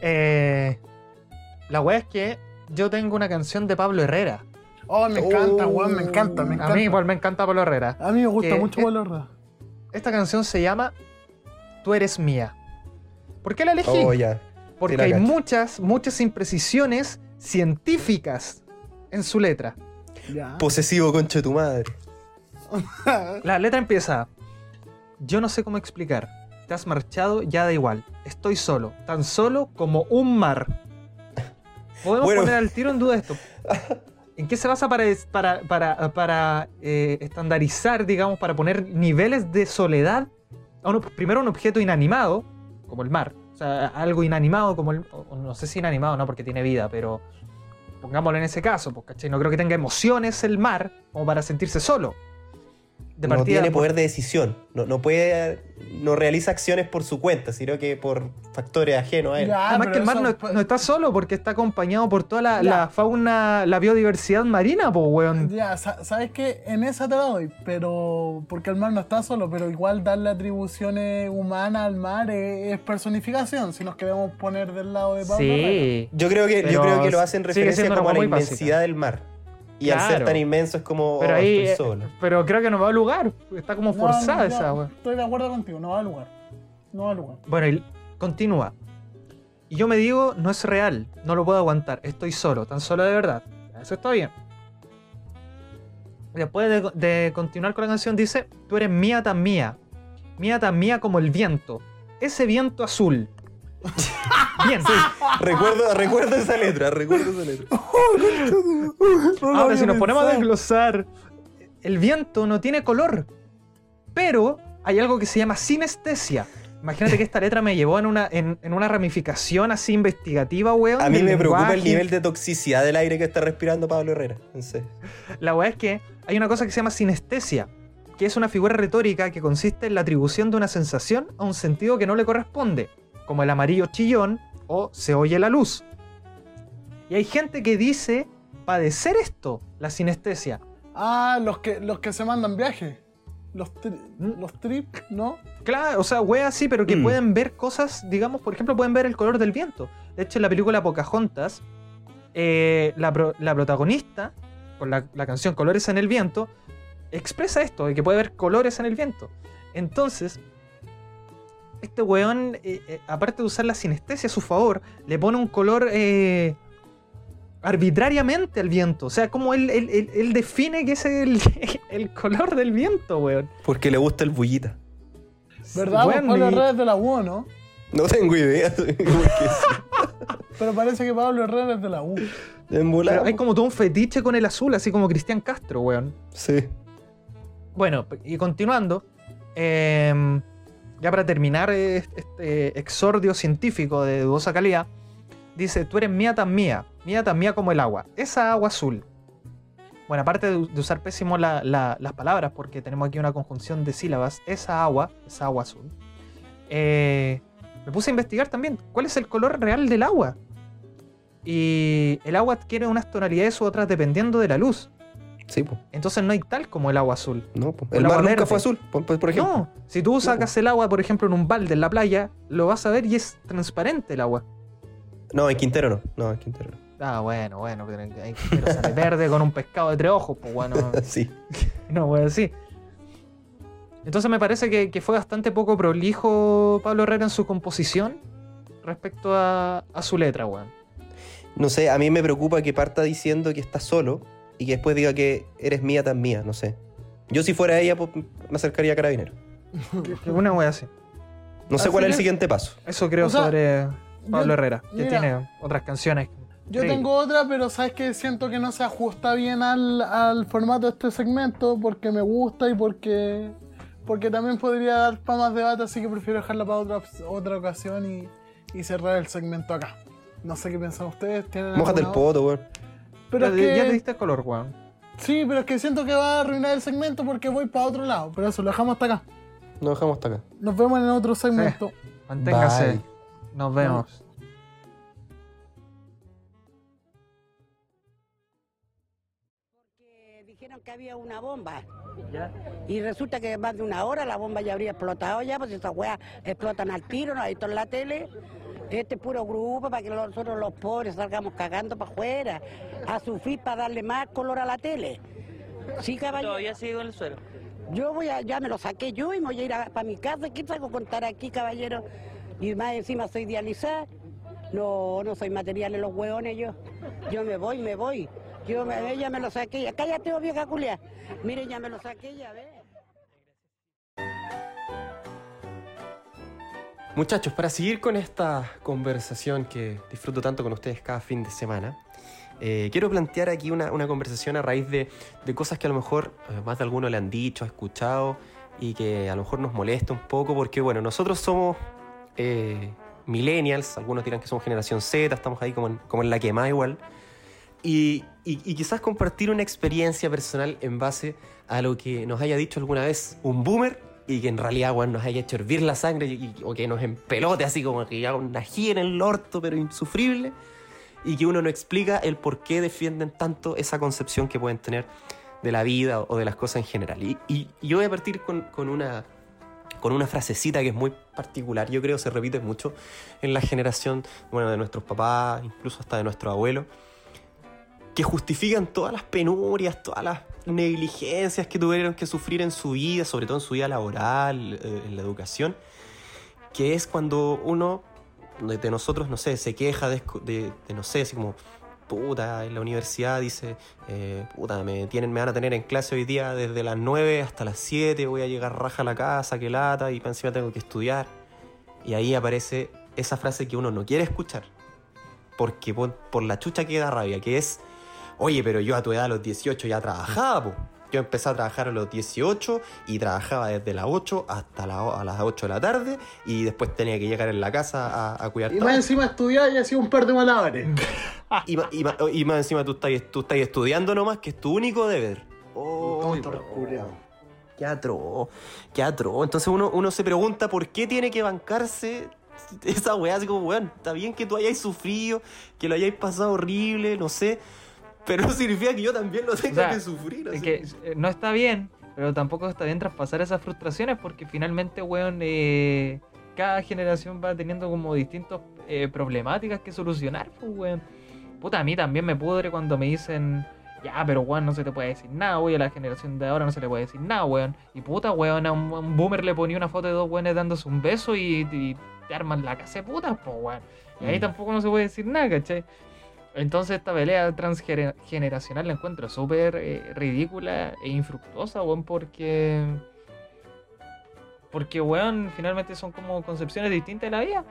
Eh, la wea es que yo tengo una canción de Pablo Herrera. Oh, me encanta, Oh. weón, me encanta, me A mí igual me encanta Pablo Herrera. A mí me gusta mucho Pablo Herrera. Esta canción se llama Tú eres mía. ¿Por qué la elegí? Oh, ya. Porque hay muchas, muchas imprecisiones científicas en su letra. Ya. Posesivo, concha de tu madre. La letra empieza. Yo no sé cómo explicar. Te has marchado, ya da igual. Estoy solo, tan solo como un mar. Podemos Bueno. poner al tiro en duda esto. ¿En qué se basa para, para, para, para, eh, estandarizar, digamos, para poner niveles de soledad? a un ob- primero un objeto inanimado, como el mar. O sea, algo inanimado como el, no sé si inanimado, no, porque tiene vida, pero pongámoslo en ese caso, pues, ¿cachai? No creo que tenga emociones el mar como para sentirse solo. De no tiene por- poder de decisión. No, no puede. No realiza acciones por su cuenta, sino que por factores ajenos a él. Ya, Además que el mar eso- no, no está solo porque está acompañado por toda la, fauna, la biodiversidad marina, pues, weón. Ya, sa- sabes que en esa te la doy, pero porque el mar no está solo, pero igual darle atribuciones humanas al mar es, es personificación, si nos queremos poner del lado de Pablo. Sí. Yo creo que, yo creo que lo hacen referencia como a la básica. inmensidad del mar. Y al ser Claro. tan inmenso es como. Pero oh, ahí, estoy eh, solo. pero creo que no va a lugar. Está como forzada no, esa, weón. Estoy de acuerdo contigo, no va al lugar. No va al lugar. Bueno, y continúa. Y yo me digo, no es real, no lo puedo aguantar, estoy solo, tan solo de verdad. Eso está bien. Después de, de continuar con la canción dice, tú eres mía tan mía, mía tan mía como el viento, ese viento azul. bien, Recuerdo, recuerdo esa letra, recuerdo esa letra. Ahora, si nos ponemos a desglosar, el viento no tiene color, pero hay algo que se llama sinestesia. Imagínate que esta letra me llevó en una, en, en una ramificación así investigativa, weón. A mí me preocupa el nivel de toxicidad del aire que está respirando Pablo Herrera. En serio. La weá es que hay una cosa que se llama sinestesia, que es una figura retórica que consiste en la atribución de una sensación a un sentido que no le corresponde, como el amarillo chillón o se oye la luz. Y hay gente que dice padecer esto, la sinestesia. Ah, los que, los que se mandan viajes. Los, tri- ¿Mm? los trips, ¿no? Claro, o sea, weas sí, pero que Mm. pueden ver cosas, digamos, por ejemplo, pueden ver el color del viento. De hecho, en la película Pocahontas, eh, la, pro- la protagonista, con la, la canción Colores en el Viento, expresa esto, de que puede ver colores en el viento. Entonces, este weón, eh, eh, aparte de usar la sinestesia a su favor, le pone un color eh, arbitrariamente al viento. O sea, como él, él- él- él define que es el, el color del viento, weón. Porque le gusta el bullita. ¿Verdad? Weón, Pablo y- Herrera es de la U, ¿no? No tengo idea. Pero parece que Pablo Herrera es de la U. Pero hay como todo un fetiche con el azul, así como Cristian Castro, weón. Sí. Bueno, y continuando, em, ya para terminar eh, este exordio científico de dudosa calidad, dice, tú eres mía tan mía, mía tan mía como el agua, esa agua azul. Bueno, aparte de, usar pésimo la- la- las palabras, porque tenemos aquí una conjunción de sílabas, esa agua, esa agua azul, eh, me puse a investigar también cuál es el color real del agua. Y el agua adquiere unas tonalidades u otras dependiendo de la luz. Sí, pues. Entonces no hay tal como el agua azul. No, po. El El mar nunca verde. fue azul, por, por- ejemplo. No, si tú sacas el agua, por ejemplo, en un balde en la playa, lo vas a ver y es transparente el agua. No, en Quintero no. No, en Quintero no. Ah, bueno, bueno, pero hay pero sale verde con un pescado de tres ojos, pues bueno, Sí. no a decir. Entonces me parece que, que fue bastante poco prolijo Pablo Herrera en su composición respecto a, a su letra, weón. No sé, a mí me preocupa que parta diciendo que está solo y que después diga que eres mía tan mía, no sé. Yo si fuera ella, pues, me acercaría a Carabinero. Una wea así. No sé Así cuál es el siguiente paso. Eso creo O sea, sobre Pablo yo- Herrera, que mira, tiene otras canciones. Yo increíbles. tengo otra, pero sabes que siento que no se ajusta bien al, al formato de este segmento porque me gusta y porque porque también podría dar para más debate, así que prefiero dejarla para otra, otra ocasión y, y cerrar el segmento acá. No sé qué piensan ustedes. ¿Tienen Mójate el poto, weón. Pero ya, es que, ya te diste color, weón. Sí, pero es que siento que va a arruinar el segmento porque voy para otro lado. Pero eso, lo dejamos hasta acá. Nos dejamos hasta acá. Nos vemos en el otro segmento. Manténgase. Bye. Nos vemos. dijeron que había una bomba. Y resulta que más de una hora la bomba ya habría explotado ya, pues esas weas explotan al tiro, ¿no? Ahí está en la tele. Este puro grupo para que nosotros los pobres salgamos cagando para afuera, a sufrir para darle más color a la tele. Sí, caballero. Todavía sigo en el suelo. Yo voy a, ya me lo saqué yo y me voy a ir para mi casa. ¿Qué a contar aquí, caballero? Y más encima soy dializada. No, no soy material en los hueones yo. Yo me voy, me voy. Yo me, ya me lo saqué. ya. Cállate, oh, vieja culia. Mire, ya me lo saqué, ya ve. Muchachos, para seguir con esta conversación que disfruto tanto con ustedes cada fin de semana, eh, quiero plantear aquí una, conversación a raíz de, de cosas que a lo mejor eh, más de alguno le han dicho, ha escuchado y que a lo mejor nos molesta un poco porque, bueno, nosotros somos eh, millennials, algunos dirán que somos generación Z, estamos ahí como en, como en la igual. Y- y quizás compartir una experiencia personal en base a lo que nos haya dicho alguna vez un boomer y que en realidad weón, nos haya hecho hervir la sangre o que nos empelote así como que haga una ají en el orto pero insufrible y que uno no explica el por qué defienden tanto esa concepción que pueden tener de la vida o de las cosas en general. Y, y- y yo voy a partir con, con una, con una frasecita que es muy particular, yo creo se repite mucho en la generación bueno, de nuestros papás, incluso hasta de nuestros abuelos, que justifican todas las penurias, todas las negligencias que tuvieron que sufrir en su vida, sobre todo en su vida laboral, eh, en la educación, que es cuando uno de nosotros, no sé, se queja de, de- de, no sé, así como, puta, en la universidad dice, eh, puta, me, tienen, me van a tener en clase hoy día desde las 9 hasta las 7, voy a llegar raja a la casa, que lata, y encima tengo que estudiar. Y ahí aparece esa frase que uno no quiere escuchar, porque por, por la chucha que da rabia, que es, oye, pero yo a tu edad a los 18 ya trabajaba, po. Yo empecé a trabajar a los 18 y trabajaba desde las 8 hasta la- a las 8 de la tarde y después tenía que llegar en la casa a, a cuidar Y más encima estudiar y hacía un par de malabares. Y, ma- y ma- y más encima tú estás, tú estás estudiando nomás, que es tu único deber. Oh. Qué atroz, qué atroz. Entonces uno, uno se pregunta por qué tiene que bancarse esa weá. Así como, weón, está bien que tú hayáis sufrido, que lo hayáis pasado horrible, no sé. Pero significa que yo también lo tenga O sea, que sufrir. así. Es que eh, no está bien, pero tampoco está bien traspasar esas frustraciones porque finalmente, weón, eh, cada generación va teniendo como distintas eh, problemáticas que solucionar, pues, weón. Puta, a mí también me pudre cuando me dicen, ya, pero weón, no se te puede decir nada, weón, a la generación de ahora no se le puede decir nada, weón. Y puta, weón, a un, boomer le ponía una foto de dos weones dándose un beso y, y te arman la casa de putas, pues, weón. Y ahí Mm. tampoco no se puede decir nada, ¿cachai? Entonces esta pelea transgeneracional la encuentro súper eh, ridícula e infructuosa, weón, porque... Porque, weón, finalmente son como concepciones distintas de la vida.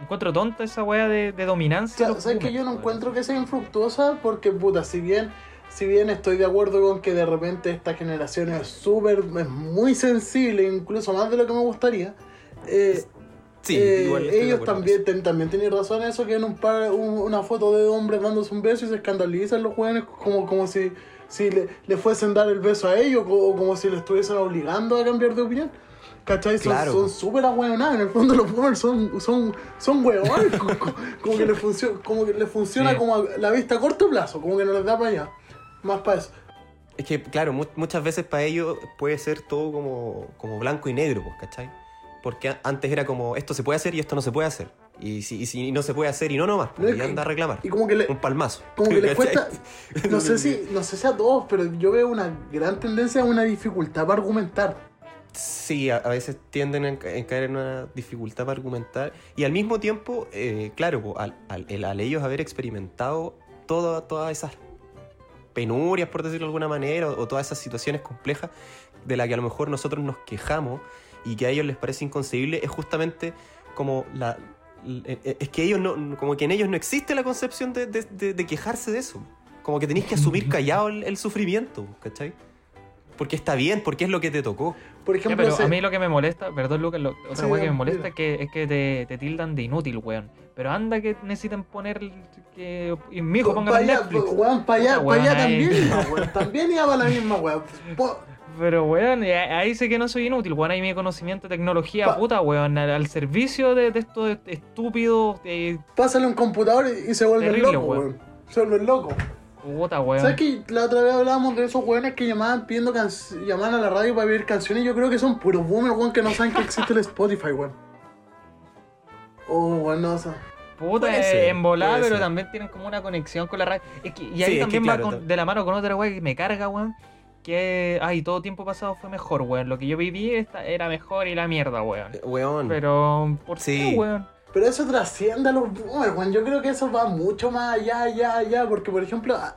Encuentro tonta esa weá de, de dominancia. Claro, ¿Sabes que yo no encuentro que sea infructuosa? Porque, puta, si bien, si bien estoy de acuerdo con que de repente esta generación es súper, es muy sensible, incluso más de lo que me gustaría, eh, Sí, eh, igual ellos también, ten- también tienen razón eso, que en un par, un- una foto de hombres dándose un beso y se escandalizan los jóvenes como, como si, si le, le fuesen dar el beso a ellos o como si le estuviesen obligando a cambiar de opinión. ¿Cachai? Son Claro. son súper ahueonados. En el fondo los boomers son, son, son hueones. como, como- como que les funciona, como que les funciona Sí. como a la vista a corto plazo, como que no les da para allá. Más para eso. Es que, claro, mu- muchas veces para ellos puede ser todo como, como blanco y negro, pues, ¿cachai? Porque antes era como, esto se puede hacer y esto no se puede hacer. Y si, y si no se puede hacer y no nomás, No, pues, es y anda a reclamar. Y como que le, Un palmazo. como que les cuesta no sé si no sé si a todos pero yo veo una gran tendencia a una dificultad para argumentar Sí, a, a veces tienden a, a caer en una dificultad para argumentar. Y al mismo tiempo, eh, claro, al, al- el- al ellos haber experimentado toda- todas esas penurias, por decirlo de alguna manera, o, o todas esas situaciones complejas de las que a lo mejor nosotros nos quejamos y que a ellos les parece inconcebible, es justamente como la... l- eh, Es que ellos no, como que en ellos no existe la concepción de, de- de- de quejarse de eso. Como que tenéis que asumir callado el, el sufrimiento, ¿cachai? Porque está bien, porque es lo que te tocó. por Ya, ejemplo pero se- a mí lo que me molesta, perdón Lucas, lo- otra Sí, weá que me molesta es que, es que te, te tildan de inútil, weón. Pero anda que necesitan poner que y mi hijo ponga Netflix. weón, pa' allá, pa' allá también iba, weón, también iba para la misma weón. Po- Pero weón, ahí sé que no soy inútil, weón. Ahí mi conocimiento de tecnología, Pa- puta, weón, al, al servicio de, de estos estúpidos, eh, pásale un computador y y se vuelven Terrible, locos, weón. weón. Se vuelven locos. puta, weón. ¿Sabes que la otra vez hablábamos de esos weones que llamaban pidiendo can- llamaban a la radio para pedir canciones? Yo creo que son puros boomers, weón, que no saben que existe el Spotify, weón. Oh, weón, no. Puta, eh, ser, en volada, pero ser. también tienen como una conexión con la radio. Es que, y Sí, ahí es que también claro, va con- de la mano con otra weá que me carga, weón. Que, ay, todo tiempo pasado fue mejor, weón. Lo que yo viví esta- era mejor y la mierda, weón. Eh, Weón. Pero, ¿por Sí. qué, weón? Pero eso trasciende a los boomers, weón. Yo creo que eso va mucho más allá, allá, allá. Porque, por ejemplo, a-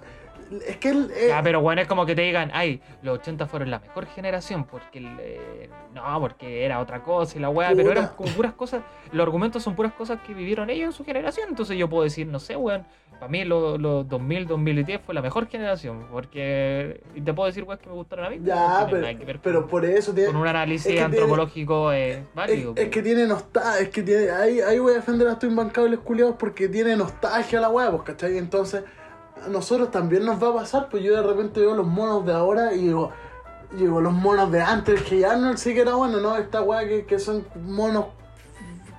Es que el, eh, Ya, pero bueno, es como que te digan, ay, los 80 fueron la mejor generación, porque el, eh, no, porque era otra cosa y la weá, pero eran como puras cosas, los argumentos son puras cosas que vivieron ellos en su generación, entonces yo puedo decir, no sé, weón, para mí los los 2000, 2010 fue la mejor generación, porque y te puedo decir, weón, que me gustaron a mí, pero ya, pero, pero con, por eso tiene, con un análisis es que tiene- antropológico eh, Es, válido. es que tiene nostalgia, es que tiene, ahí, ahí voy a defender a estos imbancables culiados porque tiene nostalgia la hueá, pues, ¿cachai? Entonces, a nosotros también nos va a pasar, pues yo de repente veo los monos de ahora y digo, digo los monos de antes, que ya no sí que era bueno, ¿no? Esta hueá que, que son monos,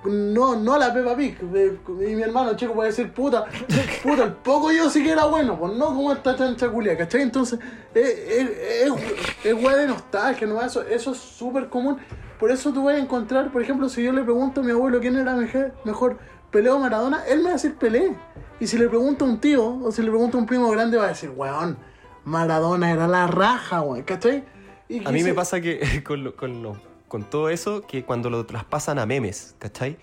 no, no la Peppa Pig, y mi hermano chico puede decir, puta, puta, el poco yo sí que era bueno, pues no como esta chancha culia, ¿cachai? Entonces, es, es, es, es hueá de nostalgia, ¿no? Eso, eso es súper común. Por eso tú vas a encontrar, por ejemplo, si yo le pregunto a mi abuelo quién era mejor, mejor Pelé o Maradona, él me va a decir Pelé. Y si le pregunto a un tío, o si le pregunto a un primo grande, va a decir, weón, Maradona era la raja, weón, ¿cachai? Y A mí me pasa que con, lo- con, lo- con todo eso, que cuando lo traspasan a memes, ¿cachai?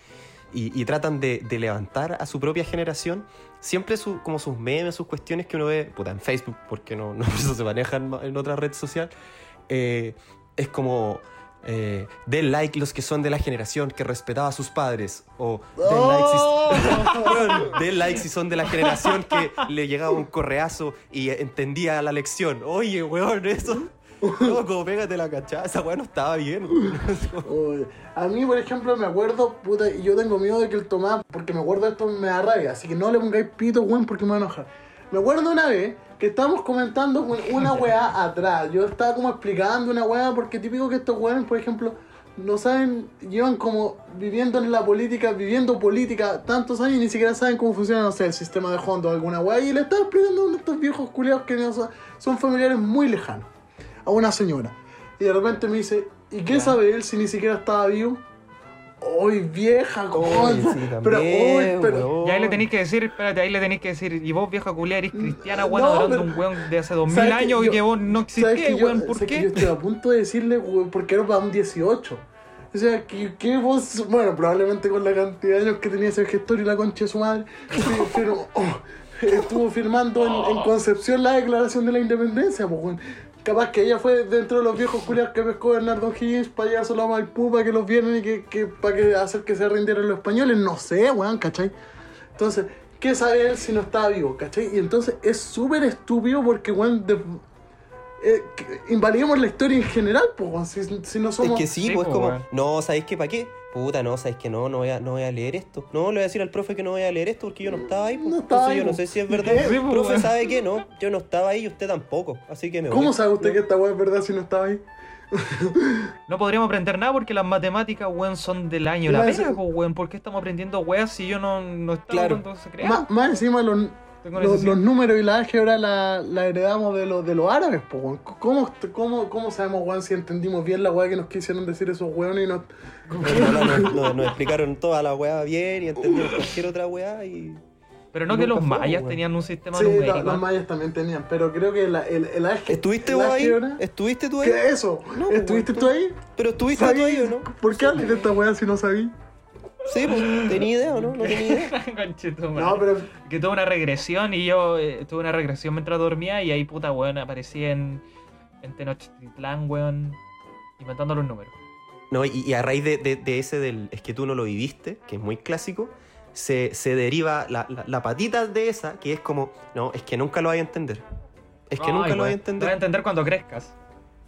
Y, y tratan de, de levantar a su propia generación, siempre su- como sus memes, sus cuestiones que uno ve, puta, en Facebook, porque no, no eso se manejan en, en otra red social, eh, es como... Eh, den like los que son de la generación que respetaba a sus padres o den like si, Weón, den like si son de la generación que le llegaba un correazo y entendía la lección. Oye weón eso. No, como pégate la cachada, esa weá no estaba bien. Uy, A mí, por ejemplo, me acuerdo, puta, y yo tengo miedo de que el Tomás, porque me acuerdo de esto, me da rabia, así que no le pongáis pito, weón, porque me va a enojar. Me acuerdo una vez que estábamos comentando una weá atrás. Yo estaba como explicando una weá, porque típico que estos weones, por ejemplo, no saben, llevan como viviendo en la política, viviendo política tantos años y ni siquiera saben cómo funciona, no sé, el sistema de Honda o alguna weá. Y le estaba explicando a uno de estos viejos culiados que no son, son familiares muy lejanos, a una señora. Y de repente me dice, ¿y qué sabe él si ni siquiera estaba vivo? ¡Uy, vieja, cosa! sí, pero, uy, pero, weón. Y ahí le tenéis que decir, espérate, ahí le tenéis que decir, y vos vieja culia eres cristiana, weón, No, adorando pero- un weón de hace dos mil ¿sabes que años y que vos no ¿sabes existís, weón, ¿por sabes que qué? yo estoy a punto de decirle, weón, porque era para un 18. O sea, que, que vos, bueno, probablemente con la cantidad de años que tenía ese gestor y la concha de su madre, firmó- oh, estuvo firmando en, en Concepción la declaración de la independencia, pues, weón. Capaz que ella fue dentro de los viejos culiados que pescó Bernardo Higgins para allá solo a Maipú para que los vieran y que, que para que hacer que se rindieran los españoles. No sé, weón, ¿cachai? Entonces, ¿qué sabe él si no estaba vivo, cachai? Y entonces es súper estúpido porque, weón, de- eh, invalidemos la historia en general, pues, weón, si, si no Es somos... que sí, Sí, pues como, weón. no, ¿sabéis qué? ¿Para qué? Puta, no, ¿sabéis que no? No voy, a, no voy a leer esto. No, le voy a decir al profe que no voy a leer esto porque yo no estaba ahí. pues. No estaba Entonces ahí, yo no sé si es ¿Y verdad. Sí, po, profe. ¿sabe qué? No, yo no estaba ahí y usted tampoco. Así que me voy. ¿Cómo sabe usted No. que esta weá es verdad si no estaba ahí? No podríamos aprender nada porque las matemáticas, weón, son del año la Iba a pega, decir- pues, weón. ¿Por qué estamos aprendiendo weas si yo no, no estaba Claro. cuando se más encima los, los, números y la álgebra la, la heredamos de, los de los árabes, weón. ¿Cómo, cómo, ¿Cómo sabemos, weón, si entendimos bien la weá que nos quisieron decir esos weones y no... No, no, no, no, nos explicaron toda la weá bien y entendimos cualquier otra weá y. Pero no que los mayas tenían un sistema Sí, numérico. lo- los mayas también tenían, pero creo que la, el, el álgebra... ¿Estuviste el vos ahí? ¿Estuviste tú ahí? ¿Qué es eso? No, ¿Estuviste weón, tú ahí? ¿Pero estuviste tú ahí o no? ¿Por qué hablas de esta weá si no sabí? Sí, pues, ¿tenía idea o no? No tenía idea. No, pero... Que tuve una regresión y yo eh, tuve una regresión mientras dormía y ahí, puta, weón, aparecí en, en Tenochtitlán, weón, inventando los números. No, y, y a raíz de, de- de ese del es que tú no lo viviste, que es muy clásico, se, se deriva la, la- la patita de esa, que es como, no, es que nunca lo vas a entender. Es que Ay, nunca lo vas a weón, Lo vas a entender. entender cuando crezcas.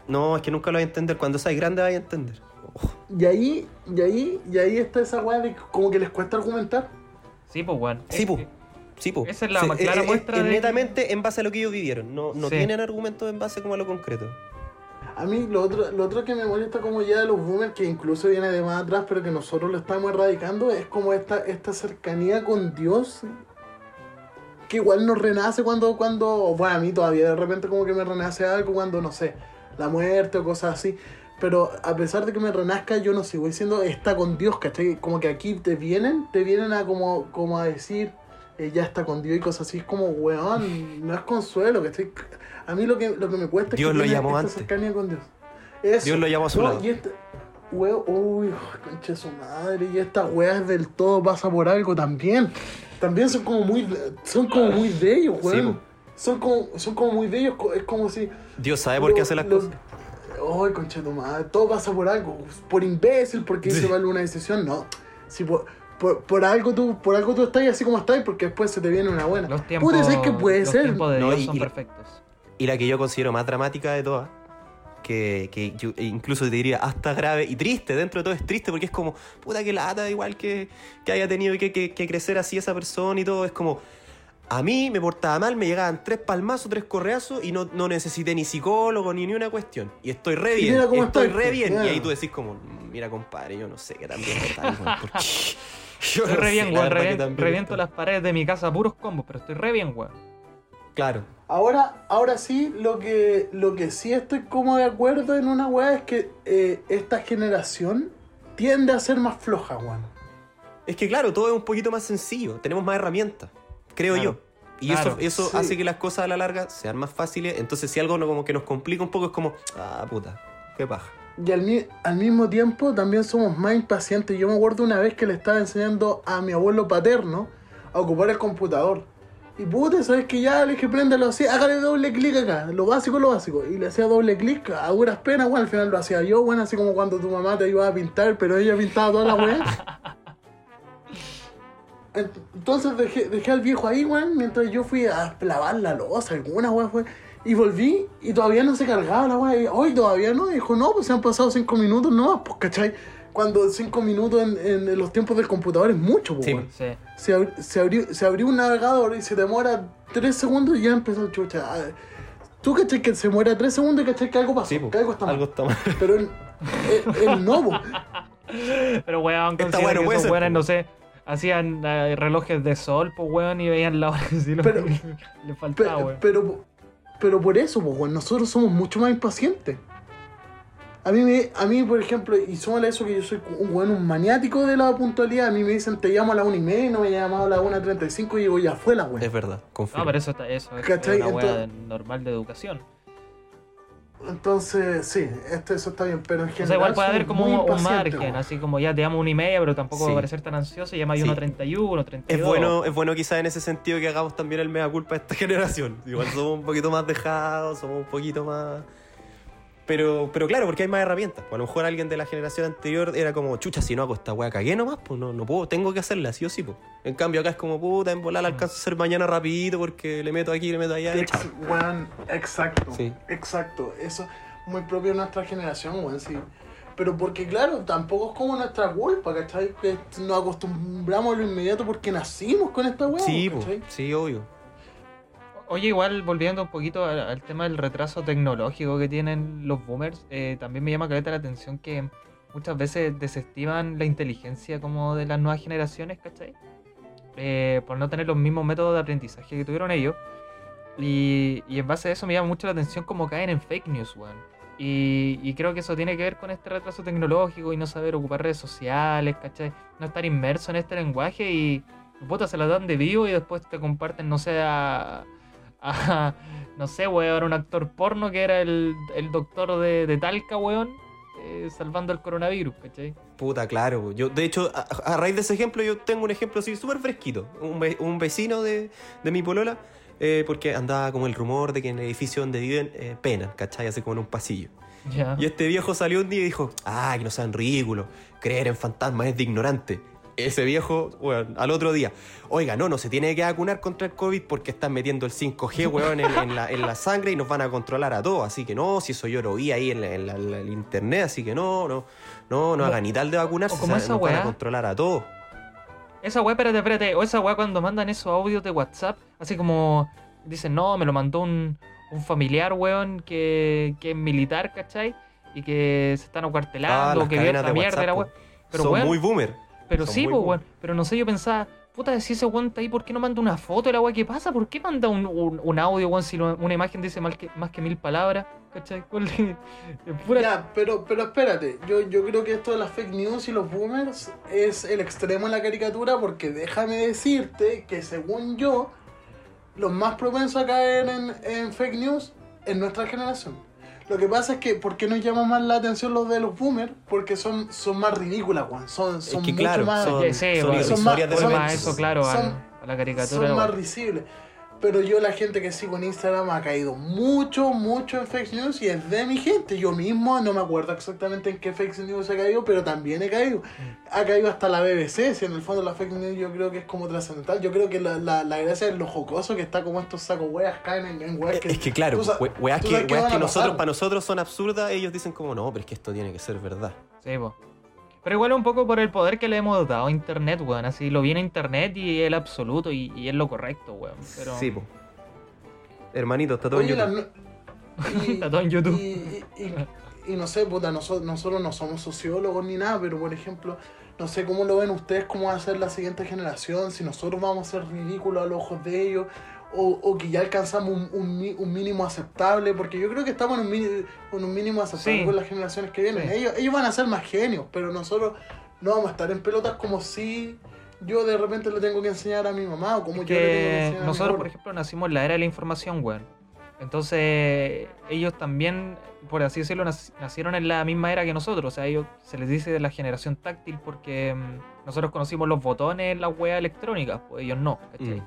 No, es que nunca lo vas a entender. Cuando seas grande vas a entender. Y ahí, y ahí, y ahí está esa weá de que como que les cuesta argumentar. Sí, pues, weón. Sí, Es po. que- sí, po. Esa es la Sí, más clara es- muestra es de netamente en base a lo que ellos vivieron. No, no Sí. tienen argumentos en base como a lo concreto. A mí lo otro, lo otro que me molesta como ya de los boomers, que incluso viene de más atrás, pero que nosotros lo estamos erradicando, es como esta, esta cercanía con Dios, que igual nos renace cuando, cuando, bueno, a mí todavía de repente como que me renace algo cuando, no sé, la muerte o cosas así. Pero a pesar de que me renazca, yo no sigo diciendo está con Dios, ¿cachai? Como que aquí te vienen, te vienen a como, como a decir, eh, ya está con Dios y cosas así. Es como, weón, no es consuelo, ¿cachai? A mí lo que, lo que me cuesta Dios es que lo llamó esta antes. cercanía con Dios. Eso. Dios lo llamó a su No, lado. Y este, weón, uy, concha de su madre, y estas weas del todo pasa por algo también. También son como muy, son como muy de ellos, weón. son como, son como muy bellos, es como si... Dios sabe por qué hace las lo- cosas. Ay, concha de tu madre, todo pasa por algo, por imbécil, porque Sí. hice mal una decisión, no. Si por, por, por algo tú, por algo tú estás así como estás, porque después se te viene una buena. Los tiempos, Puede ser que puede los ser. tiempos de No, Dios y- son y- perfectos. Y la que yo considero más dramática de todas, que, que yo incluso te diría hasta grave y triste, dentro de todo es triste porque es como, puta que lata, igual que, que haya tenido que, que- que crecer así esa persona y todo, es como, a mí me portaba mal, me llegaban tres palmazos, tres correazos y no, no necesité ni psicólogo ni ni una cuestión. Y estoy re bien, estoy estás, re bien. ya. Y ahí tú decís como, mira compadre, yo no sé qué tan bien está, weón, porque yo Estoy no re sé, bien, weón. reviento- reviento las paredes de mi casa a puros combos, pero estoy re bien, weón. Claro. Ahora, ahora sí, lo que, lo que sí estoy como de acuerdo en una weá es que eh, esta generación tiende a ser más floja, weón. Es que claro, todo es un poquito más sencillo, tenemos más herramientas, creo Claro, yo. Y claro, eso, eso sí. hace que las cosas a la larga sean más fáciles. Entonces, si algo no, como que nos complica un poco, es como, ah, puta, qué paja. Y al, al mismo tiempo también somos más impacientes. Yo me acuerdo una vez que le estaba enseñando a mi abuelo paterno a ocupar el computador. Y puta, sabes que ya le dije, préndalo así, hágale doble clic acá, lo básico, lo básico. Y le hacía doble clic a duras penas, bueno, al final lo hacía yo, bueno, así como cuando tu mamá te ayudaba a pintar, pero ella pintaba toda la weá. Ent- Entonces dejé, dejé al viejo ahí, weón, mientras yo fui a lavar la losa, alguna weá fue. Y volví y todavía no se cargaba la weá. Y hoy todavía no. Y dijo, no, pues se han pasado cinco minutos nomás, pues, ¿cachai? Cuando cinco minutos en, en los tiempos del computador es mucho, pues, Sí. weón. Sí. Se, abri- se, abrió, se abrió un navegador y se demora tres segundos y ya empezó chucha. A ver, Tú cachai que se muera tres segundos y cachai que algo pasó, Sí, po, que algo está mal. algo está mal. Pero el, el, el no, po. Pero, weón, Está considera bueno, que esos weones, po. no sé, hacían eh, relojes de sol, pues, weón, y veían la hora Pero- que le faltaba, Pe- weón. pero, pero por eso, pues, weón, nosotros somos mucho más impacientes. A mí, me, a mí, por ejemplo, y súmale eso que yo soy un weón, un maniático de la puntualidad. A mí me dicen, te llamo a la 1 y media y no me llamado a la 1.35 y digo, ya fue la weón. Es verdad, confío. No, pero eso, está, eso es una weá normal de educación. Entonces, sí, este, eso está bien, pero en O general. sea, igual puede haber como un, margen, así como ya te llamo una y media, pero tampoco Sí. va a parecer tan ansioso y llamas Sí. 1.31, 32. Es bueno, es bueno quizás en ese sentido que hagamos también el mea culpa de esta generación. Igual somos un poquito más dejados, somos un poquito más... Pero, pero claro, porque hay más herramientas. Pues a lo mejor alguien de la generación anterior era como, chucha, si no hago esta weá, cagué nomás, pues no, no puedo, tengo que hacerla, sí o sí, pues. En cambio acá es como, puta, en volar la alcanzo a hacer mañana rapidito porque le meto aquí, le meto allá. Ex- exacto. Sí. Exacto. Eso muy propio de nuestra generación, weón, sí. Pero porque, claro, tampoco es como nuestra culpa, ¿cachai? Que nos acostumbramos a lo inmediato porque nacimos con esta weá, Sí, pues, sí, obvio. Oye, igual volviendo un poquito al, tema del retraso tecnológico que tienen los boomers, eh, también me llama caleta la atención que muchas veces desestiman la inteligencia como de las nuevas generaciones, ¿cachai? Eh, por no tener los mismos métodos de aprendizaje que tuvieron ellos. Y, en base a eso me llama mucho la atención cómo caen en fake news, weón. Y, creo que eso tiene que ver con este retraso tecnológico y no saber ocupar redes sociales, ¿cachai? No estar inmerso en este lenguaje y puta, se la dan de vivo y después te comparten, no sé, a- no sé, weón, un actor porno que era el, el doctor de, de Talca, weón, eh, salvando el coronavirus, ¿cachai? Puta, claro. Yo, de hecho, a, a raíz de ese ejemplo, yo tengo un ejemplo así súper fresquito. Un, ve- un vecino de, de mi polola, eh, porque andaba como el rumor de que en el edificio donde viven eh, penan, ¿cachai? Así como en un pasillo. Y este viejo salió un día y dijo, ah, que no sean ridículos, creer en fantasmas es de ignorante. Ese viejo, weón, al otro día, oiga, no, no se tiene que vacunar contra el COVID porque están metiendo el 5G, weón, en, en la, en la sangre y nos van a controlar a todos. Así que no, si eso yo lo vi ahí en, la- en la- la- el internet, así que no, no, no, no hagan ni tal de vacunarse, como esa nos van a weá. controlar a todos. Esa weá, espérate, espérate. O esa weá cuando mandan esos audios de WhatsApp, así como dicen, no, me lo mandó un, un familiar, weón, que, que es militar, ¿cachai? Y que se están Ah, acuartelando, las que esta de mierda, WhatsApp, la po. weá. Pero Son weón, muy boomer. Pero son sí, pues weón. Pero no sé, yo pensaba, puta, si ese weón está ahí, ¿por qué no manda una foto de la weá? ¿Qué pasa? ¿Por qué manda un, un, un audio, weón, si lo- una imagen dice más que, más que mil palabras? ¿Cachai? Pero, pero espérate, yo, yo creo que esto de las fake news y los boomers es el extremo en la caricatura porque déjame decirte que según yo, los más propensos a caer en, en fake news es nuestra generación. Lo que pasa es que, ¿por qué nos llama más la atención los de los boomers? Porque son, son más ridículas, Juan. Son, son que mucho claro, más... son- sí, son más- más eso, claro, a- son- a la caricatura. son más risibles. Pero yo la gente que sigo en Instagram ha caído mucho, mucho en fake news y es de mi gente. Yo mismo no me acuerdo exactamente en qué fake news he caído, pero también he caído. Ha caído hasta la BBC, si en el fondo la fake news yo creo que es como trascendental. Yo creo que la, la, la gracia es lo jocoso que está como estos sacos weas caen en, en weas que... Es que claro, tú we- weas que, weas que nosotros, para nosotros son absurdas, ellos dicen como, no, pero es que esto tiene que ser verdad. Sí, po. Pero igual un poco por el poder que le hemos dado a Internet, weón. Así lo viene Internet y el absoluto y, y es lo correcto, weón. Pero Sí, po. Hermanito, está todo en Oye, YouTube. y- Está todo en YouTube. Y, y- y- y no sé, puta, nosotros, nosotros no somos sociólogos ni nada, pero por ejemplo, no sé cómo lo ven ustedes, cómo va a ser la siguiente generación, si nosotros vamos a ser ridículos a los ojos de ellos, o, o que ya alcanzamos un, un mi- un mínimo aceptable, porque yo creo que estamos en un, mini- en un mínimo aceptable Sí. con las generaciones que vienen. Sí. Ellos, ellos van a ser más genios, pero nosotros no vamos a estar en pelotas como si yo de repente le tengo que enseñar a mi mamá o como Es yo le tengo que que enseñar a mi nosotros, por ejemplo, nacimos en la era de la información, weón. Entonces, ellos también, por así decirlo, nac- nacieron en la misma era que nosotros. O sea, ellos se les dice de la generación táctil porque mm, nosotros conocimos los botones en las weas electrónicas, pues ellos no, ¿cachai? Mm.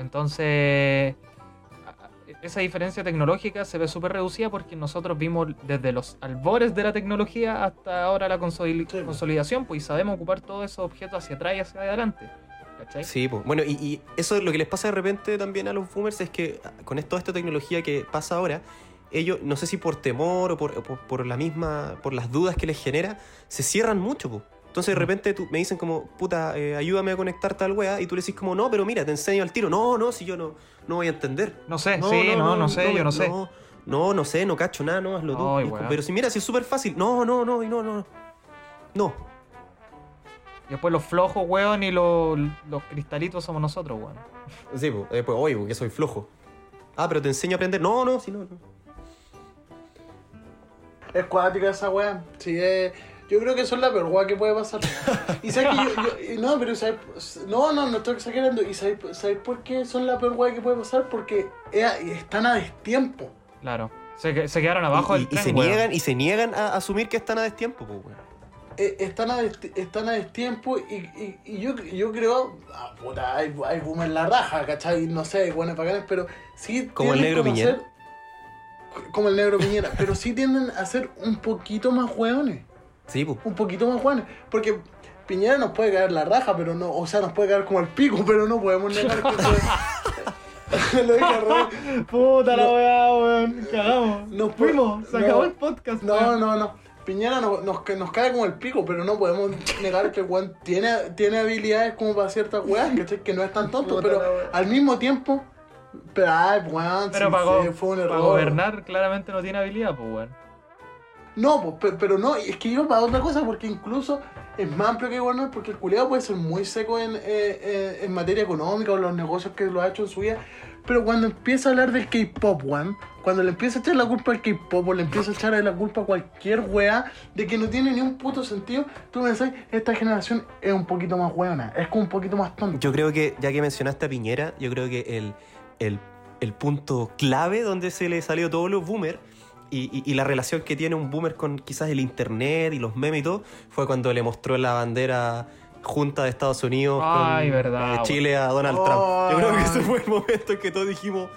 Entonces, esa diferencia tecnológica se ve súper reducida porque nosotros vimos desde los albores de la tecnología hasta ahora la consoli- Sí. consolidación, pues y sabemos ocupar todos esos objetos hacia atrás y hacia adelante. ¿Cachai? Sí, pues. Bueno, y, y eso es lo que les pasa de repente también a los boomers es que ah, con toda esta tecnología que pasa ahora, ellos, no sé si por temor o por, por, por la misma, por las dudas que les genera, se cierran mucho, pues. Entonces de repente tú, me dicen como, puta, eh, ayúdame a conectar tal wea, y tú le decís como, no, pero mira, te enseño al tiro. No, no, si yo no, no voy a entender. No sé, sí, no, no, sé, yo no sé. No, no, sé, no cacho nada, no, hazlo tú. Ay, weá. pero si mira, si es súper fácil. No, no, no, y no, no. No. Y después los flojos, weón, y los, los cristalitos somos nosotros, weón. Sí, pues, pues, oye, porque soy flojo. Ah, pero te enseño a aprender. No, no, si no, no. Es cuática esa weá. Sí, es- yo creo que eso es la peor weá que puede pasar. Y sabes que yo, yo- y no, pero sabes, no, no, no estoy exagerando. Y sabes, sabes por qué son la peor weá que puede pasar? Porque es- están a destiempo. Claro. Se, que- se quedaron abajo y, del y tren, se weón. niegan y se niegan a asumir que están a destiempo, pues, weón. Eh, están, a desti- están a destiempo y, y, y yo, yo creo, ah, puta, hay, hay boom en la raja, ¿cachai? No sé, buenas bacanes, pero sí. Como el negro Piñera. ser- Como el negro Piñera, pero sí tienden a ser un poquito más hueones. Sí, pues. un poquito más Juanes. Porque Piñera nos puede caer la raja, pero no, o sea, nos puede caer como el pico, pero no podemos negar que Lo dije. Puta la No. weá, weón. Cagamos. Nos fuimos, Se no. acabó el podcast, No, weón. no, no. Piñera no- nos, que nos cae como el pico, pero no podemos negar que el weón tiene, tiene habilidades como para ciertas weas, ¿cachai? Que no es tan tonto, Puta pero la al mismo tiempo. Pero, ay, weón, Pero sí, para, sí, fue un para error. gobernar claramente no tiene habilidad, pues, weón. No, pe- pero no, es que iba para otra cosa, porque incluso es más amplio que gobernar, porque el culiado puede ser muy seco en, eh, eh, en materia económica o los negocios que lo ha hecho en su vida, pero cuando empieza a hablar del K-pop, weón, cuando le empieza a echar la culpa al K-pop o le empieza a echar la culpa a cualquier wea de que no tiene ni un puto sentido, tú pensás, esta generación es un poquito más weona, es como un poquito más tonta. Yo creo que, ya que mencionaste a Piñera, yo creo que el, el, el punto clave donde se le salió todos los boomers y, y- y la relación que tiene un boomer con quizás el internet y los memes y todo, fue cuando le mostró la bandera junta de Estados Unidos Ay, con verdad, eh, Chile a Donald Ay. Trump. Yo creo que ese fue el momento en que todos dijimos,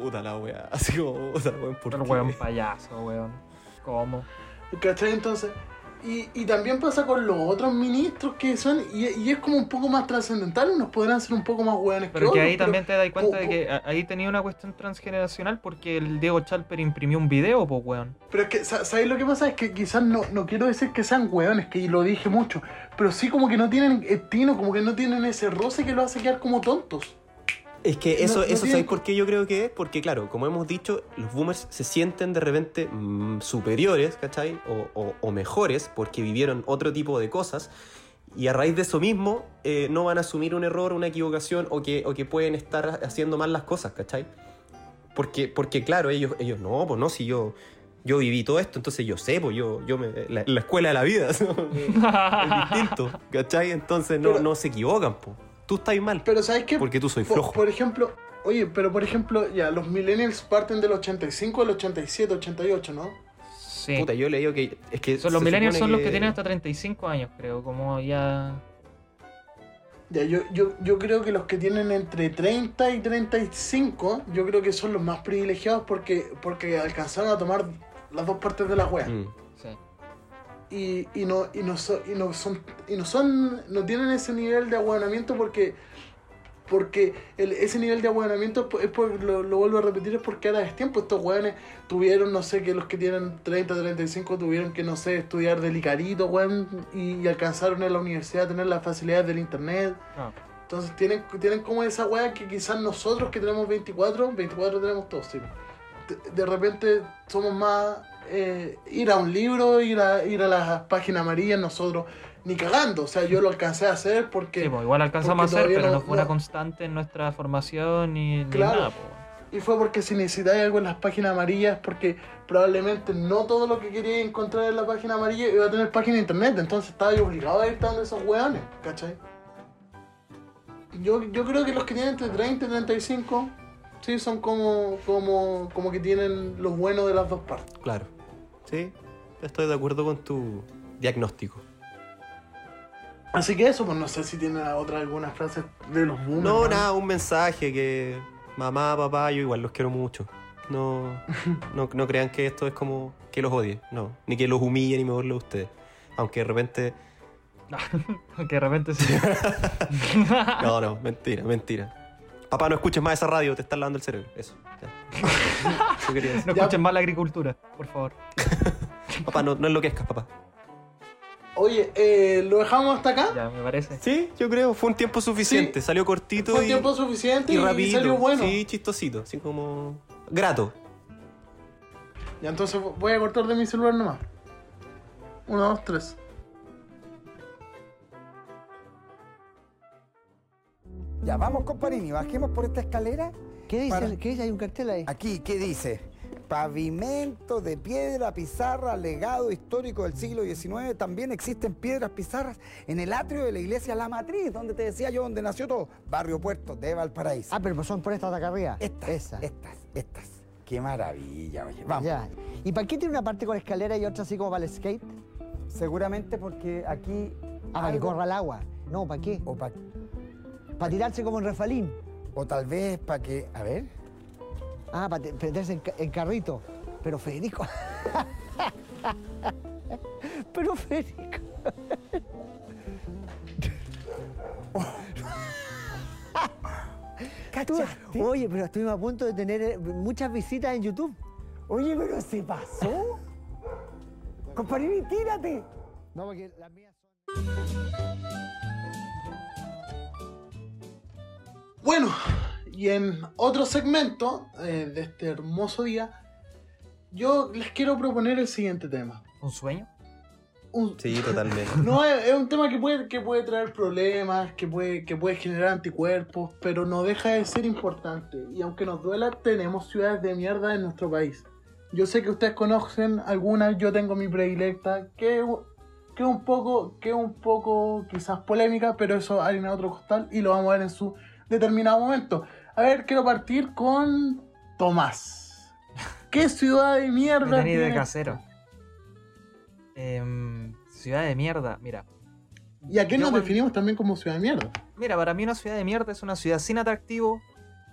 puta la wea, así como, puta weón, ¿por El weón payaso, weón. ¿Cómo? ¿Cachai? Entonces, y, y también pasa con los otros ministros que son, y, y es como un poco más trascendental, unos podrán ser un poco más hueones Pero que otros, ahí también te das cuenta de que ahí tenía una cuestión transgeneracional porque el Diego Chalper imprimió un video, pues, weón. Pero es que, sa- ¿sabéis lo que pasa? Es que quizás no, no quiero decir que sean hueones, que lo dije mucho, pero sí como que no tienen eh, tino, como que no tienen ese roce que lo hace quedar como tontos. Es que eso, no eso tiene- ¿sabéis por qué yo creo que es? Porque, claro, como hemos dicho, los boomers se sienten de repente mm, superiores, ¿cachai? O, o- o mejores porque vivieron otro tipo de cosas. Y a raíz de eso mismo, eh, no van a asumir un error, una equivocación o que, o que pueden estar haciendo mal las cosas, ¿cachai? Porque, porque claro, ellos, ellos no, pues no, si yo, yo viví todo esto, entonces yo sé, pues yo, yo me, la, la escuela de la vida, ¿no? es distinto, ¿cachai? Entonces no, Pero- no se equivocan, pues. Tú estás mal. Pero ¿sabes qué? Porque tú soy flojo. Por, ejemplo, oye, pero por ejemplo, ya, los millennials parten del 85 al 87, 88, ¿no? Sí. Puta, yo he leído que. Es que Son los millennials son los que tienen hasta 35 años, creo, como ya... Ya, yo, yo, yo creo que los que tienen entre 30 y 35, yo creo que son los más privilegiados porque, porque alcanzaron a tomar las dos partes de la wea. Mm. Y, y no y no son y no son y no son no tienen ese nivel de ahueonamiento porque porque el- ese nivel de ahueonamiento es por- lo, lo vuelvo a repetir es porque ahora es tiempo estos hueones tuvieron no sé que los que tienen 30 35 tuvieron que no sé estudiar del Icarito weón y, y alcanzaron en la universidad a tener las facilidades del internet Ah. entonces tienen, tienen como esa weá que quizás nosotros que tenemos 24, 24 tenemos todos, sí. De repente somos más eh, ir a un libro, ir a, ir a las páginas amarillas, nosotros ni cagando. O sea, yo lo alcancé a hacer porque... Sí, pues, igual alcanzamos a hacer, pero no, no- fue una constante en nuestra formación ni, ni Claro. nada. pues. Y fue porque si necesitáis algo en las páginas amarillas, porque probablemente no todo lo que quería encontrar en la página amarilla iba a tener página de internet, entonces estaba yo obligado a ir donde esos weones, ¿cachai? Yo, yo creo que los que tienen entre 30 y 35, sí, son como, como, como que tienen los buenos de las dos partes. Claro. Sí, estoy de acuerdo con tu diagnóstico. Así que eso, pues no sé si tienen otra alguna frase de los boomers. No, ¿no? nada, un mensaje que mamá, papá, yo igual los quiero mucho. No, no, no crean que esto es como que los odie, no. Ni que los humille ni me burle de ustedes. Aunque de repente. que de repente sí. No, no, mentira, mentira. Papá, no escuches más esa radio, te están lavando el cerebro. Eso. ya. Eso quería decir. No Ya. escuchen más la agricultura, por favor. Papá, no, no enloquezcas, papá. Oye, eh, ¿lo dejamos hasta acá? Ya, me parece. Sí, yo creo, fue un tiempo suficiente. Sí. Salió cortito Fue y, tiempo suficiente y y, rapidito. salió bueno. Sí, chistosito, así como. Grato. Ya, entonces voy a cortar de mi celular nomás. Uno, dos, tres. Ya, vamos, comparini, bajemos por esta escalera. ¿Qué dice? Para- ¿Qué dice? Hay un cartel ahí. Aquí, ¿qué dice? Pavimento de piedra, pizarra, legado histórico del siglo XIX. También existen piedras pizarras en el atrio de la iglesia La Matriz, donde te decía yo, donde nació todo. Barrio Puerto de Valparaíso. Ah, pero son por estas de acá arriba. estas, Esa. estas, estas. Qué maravilla, oye. Vamos. Ya. ¿Y para qué tiene una parte con escalera y otra así como para el skate? Seguramente porque aquí. Ah, para que algo- corra el agua. No, ¿para qué? O, pa- Para tirarse como en refalín. O tal vez para que. A ver. Ah, para te- meterse en, en carrito. Pero Federico. Pero Federico. ¿Cachaste? Oye, pero estuvimos a punto de tener eh, muchas visitas en YouTube. Oye, pero se pasó. Comparini, tírate. No, porque las mías son. Bueno, y en otro segmento eh, de este hermoso día, yo les quiero proponer el siguiente tema. ¿Un sueño? Un- Sí, totalmente. No, es, es un tema que puede, que puede traer problemas, que puede, que puede generar anticuerpos, pero no deja de ser importante. Y aunque nos duela, tenemos ciudades de mierda en nuestro país. Yo sé que ustedes conocen algunas, yo tengo mi predilecta, que, que un poco, que un poco quizás polémica, pero eso harina otro costal y lo vamos a ver en su determinado momento. A ver, quiero partir con Tomás. ¿Qué ciudad de Me mierda tení de casero. Ciudad de mierda, mira. ¿Y a qué nos cuando- definimos también como ciudad de mierda? Mira, para mí una ciudad de mierda es una ciudad sin atractivo,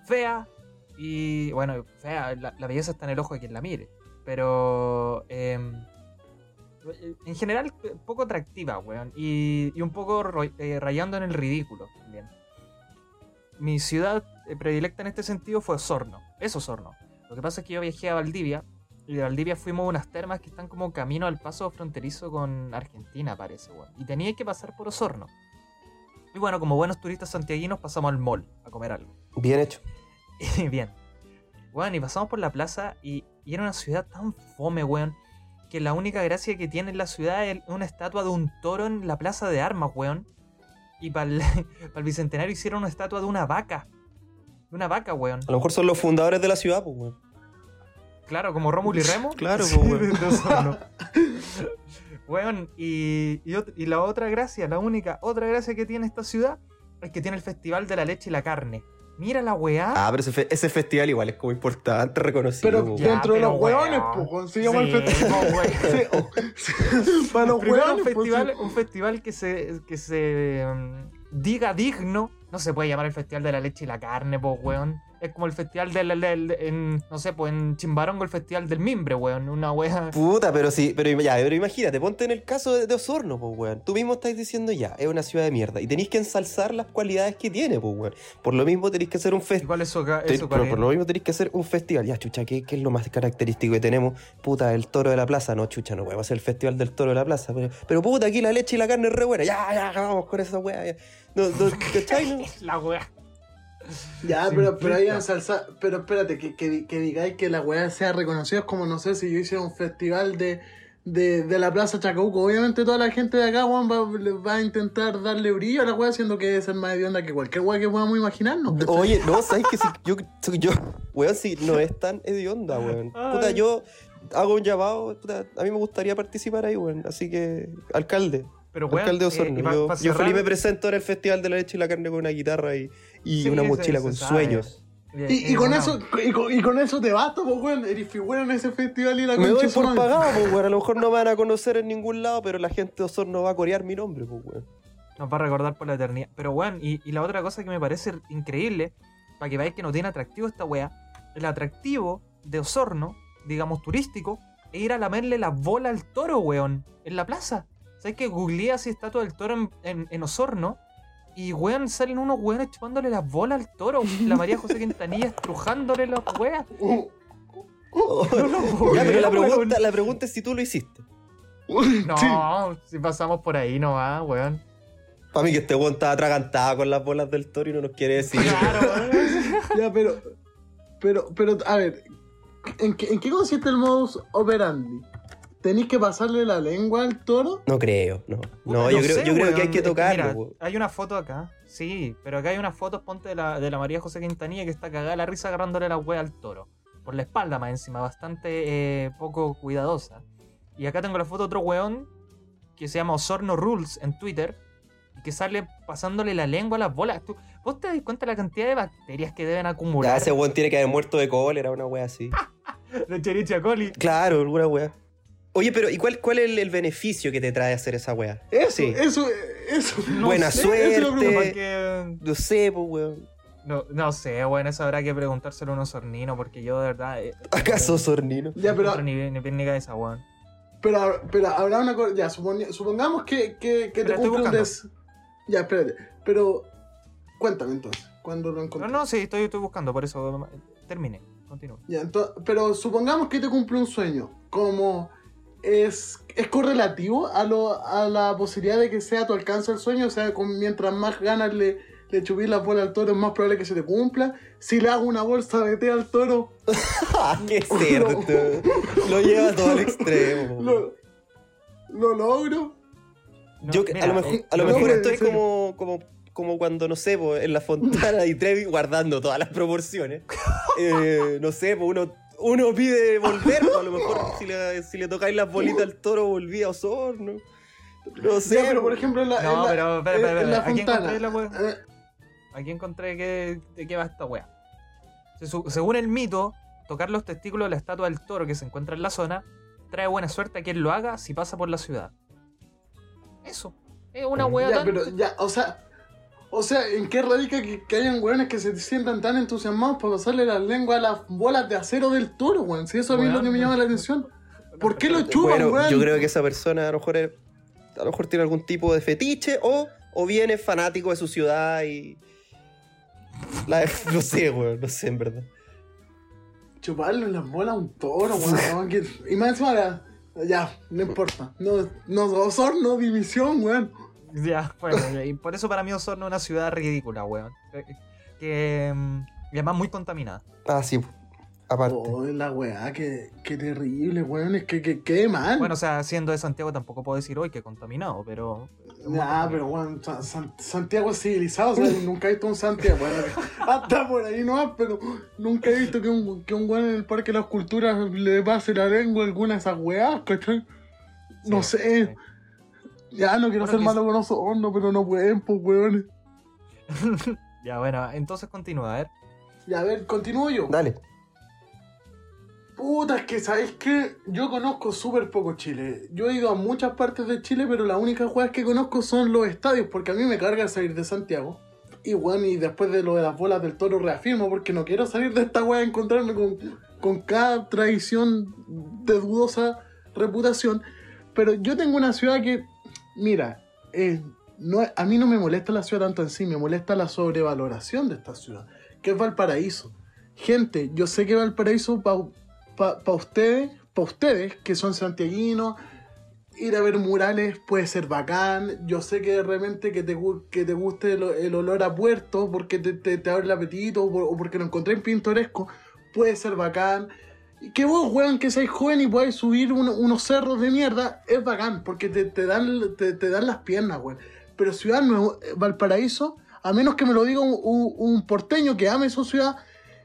fea y, bueno, fea, la, la belleza está en el ojo de quien la mire, pero em, en general poco atractiva, weón, y, y un poco eh, rayando en el ridículo también. Mi ciudad predilecta en este sentido fue Osorno, es Osorno. Lo que pasa es que yo viajé a Valdivia y de Valdivia fuimos a unas termas que están como camino al paso fronterizo con Argentina, parece, weón. Y tenía que pasar por Osorno. Y bueno, como buenos turistas santiaguinos pasamos al mall a comer algo. Bien hecho. Bien. Bueno, y pasamos por la plaza y, y era una ciudad tan fome, weón. Que la única gracia que tiene la ciudad es una estatua de un toro en la plaza de armas, weón. Y para el, el bicentenario hicieron una estatua de una vaca. De una vaca, weón. A lo mejor son los fundadores de la ciudad, pues, weón. Claro, como Rómulo y Remo. Claro, pues, weón. Weón, y, y, ot- y la otra gracia, la única otra gracia que tiene esta ciudad es que tiene el Festival de la Leche y la Carne. Mira la weá. Ah, pero ese, fe- ese festival igual es como importante, reconocido. Pero. Ya, dentro de los weón. hueones, pues, se llama el festival. po, weón. Sí, Para los Primero hueones, un pues, festival, sí. un festival que se, que se mm, diga digno, no se puede llamar el Festival de la Leche y la Carne, pues, weón. Es como el festival del, del- del- en, no sé, pues en Chimbarongo el festival del mimbre, weón. Una wea. Puta, pero sí, pero ya, pero imagínate, ponte en el caso de, de Osorno, pues, weón. Tú mismo estás diciendo ya, es una ciudad de mierda. Y tenéis que ensalzar las cualidades que tiene, pues, weón. Por lo mismo tenéis que hacer un festival. Igual eso, eso pero por lo mismo tenéis que hacer un festival. Ya, chucha, ¿qué, qué es lo más característico que tenemos? Puta, el toro de la plaza. No, chucha, no podemos hacer el festival del toro de la plaza. Pero, pero puta, aquí la leche y la carne es re buena. Ya, ya, vamos con esa weá. No, no, ¿cachai? No? La wea. Ya, Sin pero, pero ahí pinta. en salsa, pero espérate, que, que, que digáis que la weá sea reconocida es como, no sé, si yo hiciera un festival de, de, de la Plaza Chacabuco, obviamente toda la gente de acá, weón, va, va a intentar darle brillo a la weá, siendo que debe ser más hedionda que cualquier weá que podamos imaginarnos. ¿cachai? Oye, no, ¿sabes que si yo, yo, weón, si no es tan hedionda, weón. Puta, yo hago un llamado, puta, a mí me gustaría participar ahí, weón. Así que, alcalde. Pero, weón, alcalde de eh, Osorno. pa- yo, yo feliz me presento en el Festival de la Leche y la Carne con una guitarra y, y Sí, una mochila con sabe. sueños. Y, y con eso, y con, y con eso te basta, pues, weón, eres figura en ese festival y la Me doy por pagado, pues, weón. A lo mejor no me van a conocer en ningún lado, pero la gente de Osorno va a corear mi nombre, pues, weón. Nos va a recordar por la eternidad. Pero, weón, y, y la otra cosa que me parece increíble, para que veáis que no tiene atractivo esta wea, el atractivo de Osorno, digamos turístico, es ir a lamerle la bola al toro, weón, en la plaza. ¿Sabes que googleé así estatua del toro en, en, en Osorno? Y, weón, salen unos weones chupándole las bolas al toro. La María José Quintanilla estrujándole las weas. Uh, ya, pero la pregunta, la pregunta es si tú lo hiciste. No, sí. si pasamos por ahí no va, weón. Para mí que este weón estaba atragantado con las bolas del toro y no nos quiere decir. Claro, weón. Ya, pero, pero, pero, a ver, ¿en qué, en qué consiste el modus operandi? ¿Tenéis que pasarle la lengua al toro? No creo, no. Puta, No, yo, creo, sé, yo creo que hay que Es tocarlo. mira, hay una foto acá, sí, pero acá hay unas fotos, ponte de la, de la María José Quintanilla que está cagada de la risa agarrándole la wea al toro. Por la espalda más encima, bastante eh, poco cuidadosa. Y acá tengo la foto de otro weón que se llama Osorno Rules en Twitter y que sale pasándole la lengua a las bolas. ¿Tú, ¿Vos te das cuenta de la cantidad de bacterias que deben Ya, acumular? ese weón tiene que haber muerto de cólera, una wea así. De Cherichia coli. Claro, alguna wea. Oye, pero ¿y cuál, cuál es el, el beneficio que te trae hacer esa wea? Eso, Sí. eso, eso. Buena sé, eso es lo suerte. Porque... No sé, pues, weón. No, no sé, bueno, eso habrá que preguntárselo a un osornino porque yo de verdad... eh, ¿Acaso Sornino? Ya, pero, encuentro ni, ni ni cabeza, weón. pero, pero habrá una cosa. Ya, suponi- supongamos que, que, que te cumple un buscando. des. Ya, espérate. Pero, cuéntame entonces, cuando lo No, encontré. no, sí, estoy, estoy buscando, por eso termine. Continúa. Ya, ento- pero supongamos que te cumple un sueño. Como es, es correlativo a, lo, a la posibilidad de que sea a tu alcance el sueño. O sea, con- mientras más ganas le, le chupís la bola al toro, es más probable que se te cumpla. Si le hago una bolsa de té al toro, ¡Ah, qué cerdo! Lo lleva todo al extremo. lo, lo logro. No, Yo, mira, a lo mejor, eh, a lo no mejor estoy como, como, como cuando, no sé, po, en la fontana y Trevi guardando todas las proporciones. Eh, no sé, pues uno, uno pide volver, po, a lo mejor si le, si le tocáis las bolitas al toro volví a Osorno. No sé. Ya, pero po. por ejemplo, en la, No, en la- pero, en la espera, aquí encontré la wea. eh, Aquí encontré que, de qué va esta wea. Se su- Según el mito, tocar los testículos de la estatua del toro que se encuentra en la zona trae buena suerte a quien lo haga si pasa por la ciudad. Eso. Es una wea ya, tan- pero ya, o sea, o sea, ¿en qué radica que, que hayan weones que se sientan tan entusiasmados por pasarle la lengua a las bolas de acero del toro, weón? Si eso a mí es lo que me llama la atención. ¿Por qué lo chupan, Bueno, weón? yo creo que esa persona a lo mejor es- a lo mejor tiene algún tipo de fetiche o, o bien es fanático de su ciudad y. La, no sé, weón, no sé en verdad. Chuparle las bolas a un toro, weón. que- y más encima, ya, ya, no importa. No, no, Osorno, división, weón. Ya, bueno, y por eso para mí Osorno es una ciudad ridícula, weón. Que, que, mm, y además muy contaminada. Ah, sí, aparte. Oh, la weá, qué, qué terrible, weón. Es que, que, qué mal. Bueno, o sea, siendo de Santiago tampoco puedo decir hoy que contaminado, pero. Nah, pero weón, Sa- San- Santiago es civilizado, o sea, nunca he visto un Santiago, bueno, hasta por ahí no, pero nunca he visto que un, que un weón en el Parque de las Culturas le pase la lengua a alguna de esas weás, ¿cachai? No Sí, sé, sí. Ya no quiero Bueno, ser malo con Osorno, pero no pueden, pues weón. Ya, bueno, entonces continúa, a ver. Ya, a ver, continúo yo. Dale. Puta, es que sabéis que yo conozco súper poco Chile. Yo he ido a muchas partes de Chile, pero las únicas jugadas que conozco son los estadios, porque a mí me carga salir de Santiago. Y bueno, y después de lo de las bolas del toro reafirmo, porque no quiero salir de esta weá a encontrarme con, con cada tradición de dudosa reputación. Pero yo tengo una ciudad que, mira, a mí no me molesta la ciudad tanto en sí, me molesta la sobrevaloración de esta ciudad, que es Valparaíso. Gente, yo sé que Valparaíso para ustedes, para ustedes que son santiaguinos, ir a ver murales puede ser bacán. Yo sé que de repente que te, que te guste el, olor a puerto porque te, te- te abre el apetito o, por- o porque lo encontré pintoresco, puede ser bacán. Que vos, weón, que seáis joven y podáis subir uno- unos cerros de mierda, es bacán porque te, te dan, te, te dan las piernas, weón. Pero Ciudad Nueva, Valparaíso, a menos que me lo diga un, un- un porteño que ame su ciudad,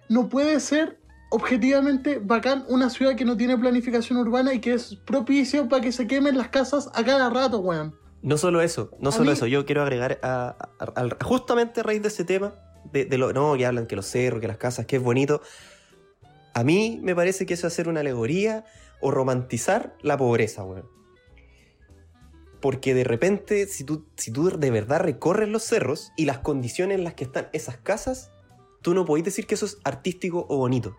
no puede ser objetivamente bacán una ciudad que no tiene planificación urbana y que es propicio para que se quemen las casas a cada rato, weón. No solo eso, no A solo mí- eso, yo quiero agregar a, a- a- justamente a raíz de ese tema, de, de lo, no, que hablan que los cerros, que las casas, que es bonito. A mí me parece que eso es hacer una alegoría o romantizar la pobreza, weón. Porque de repente, si tú, si tú de verdad recorres los cerros y las condiciones en las que están esas casas, tú no podés decir que eso es artístico o bonito.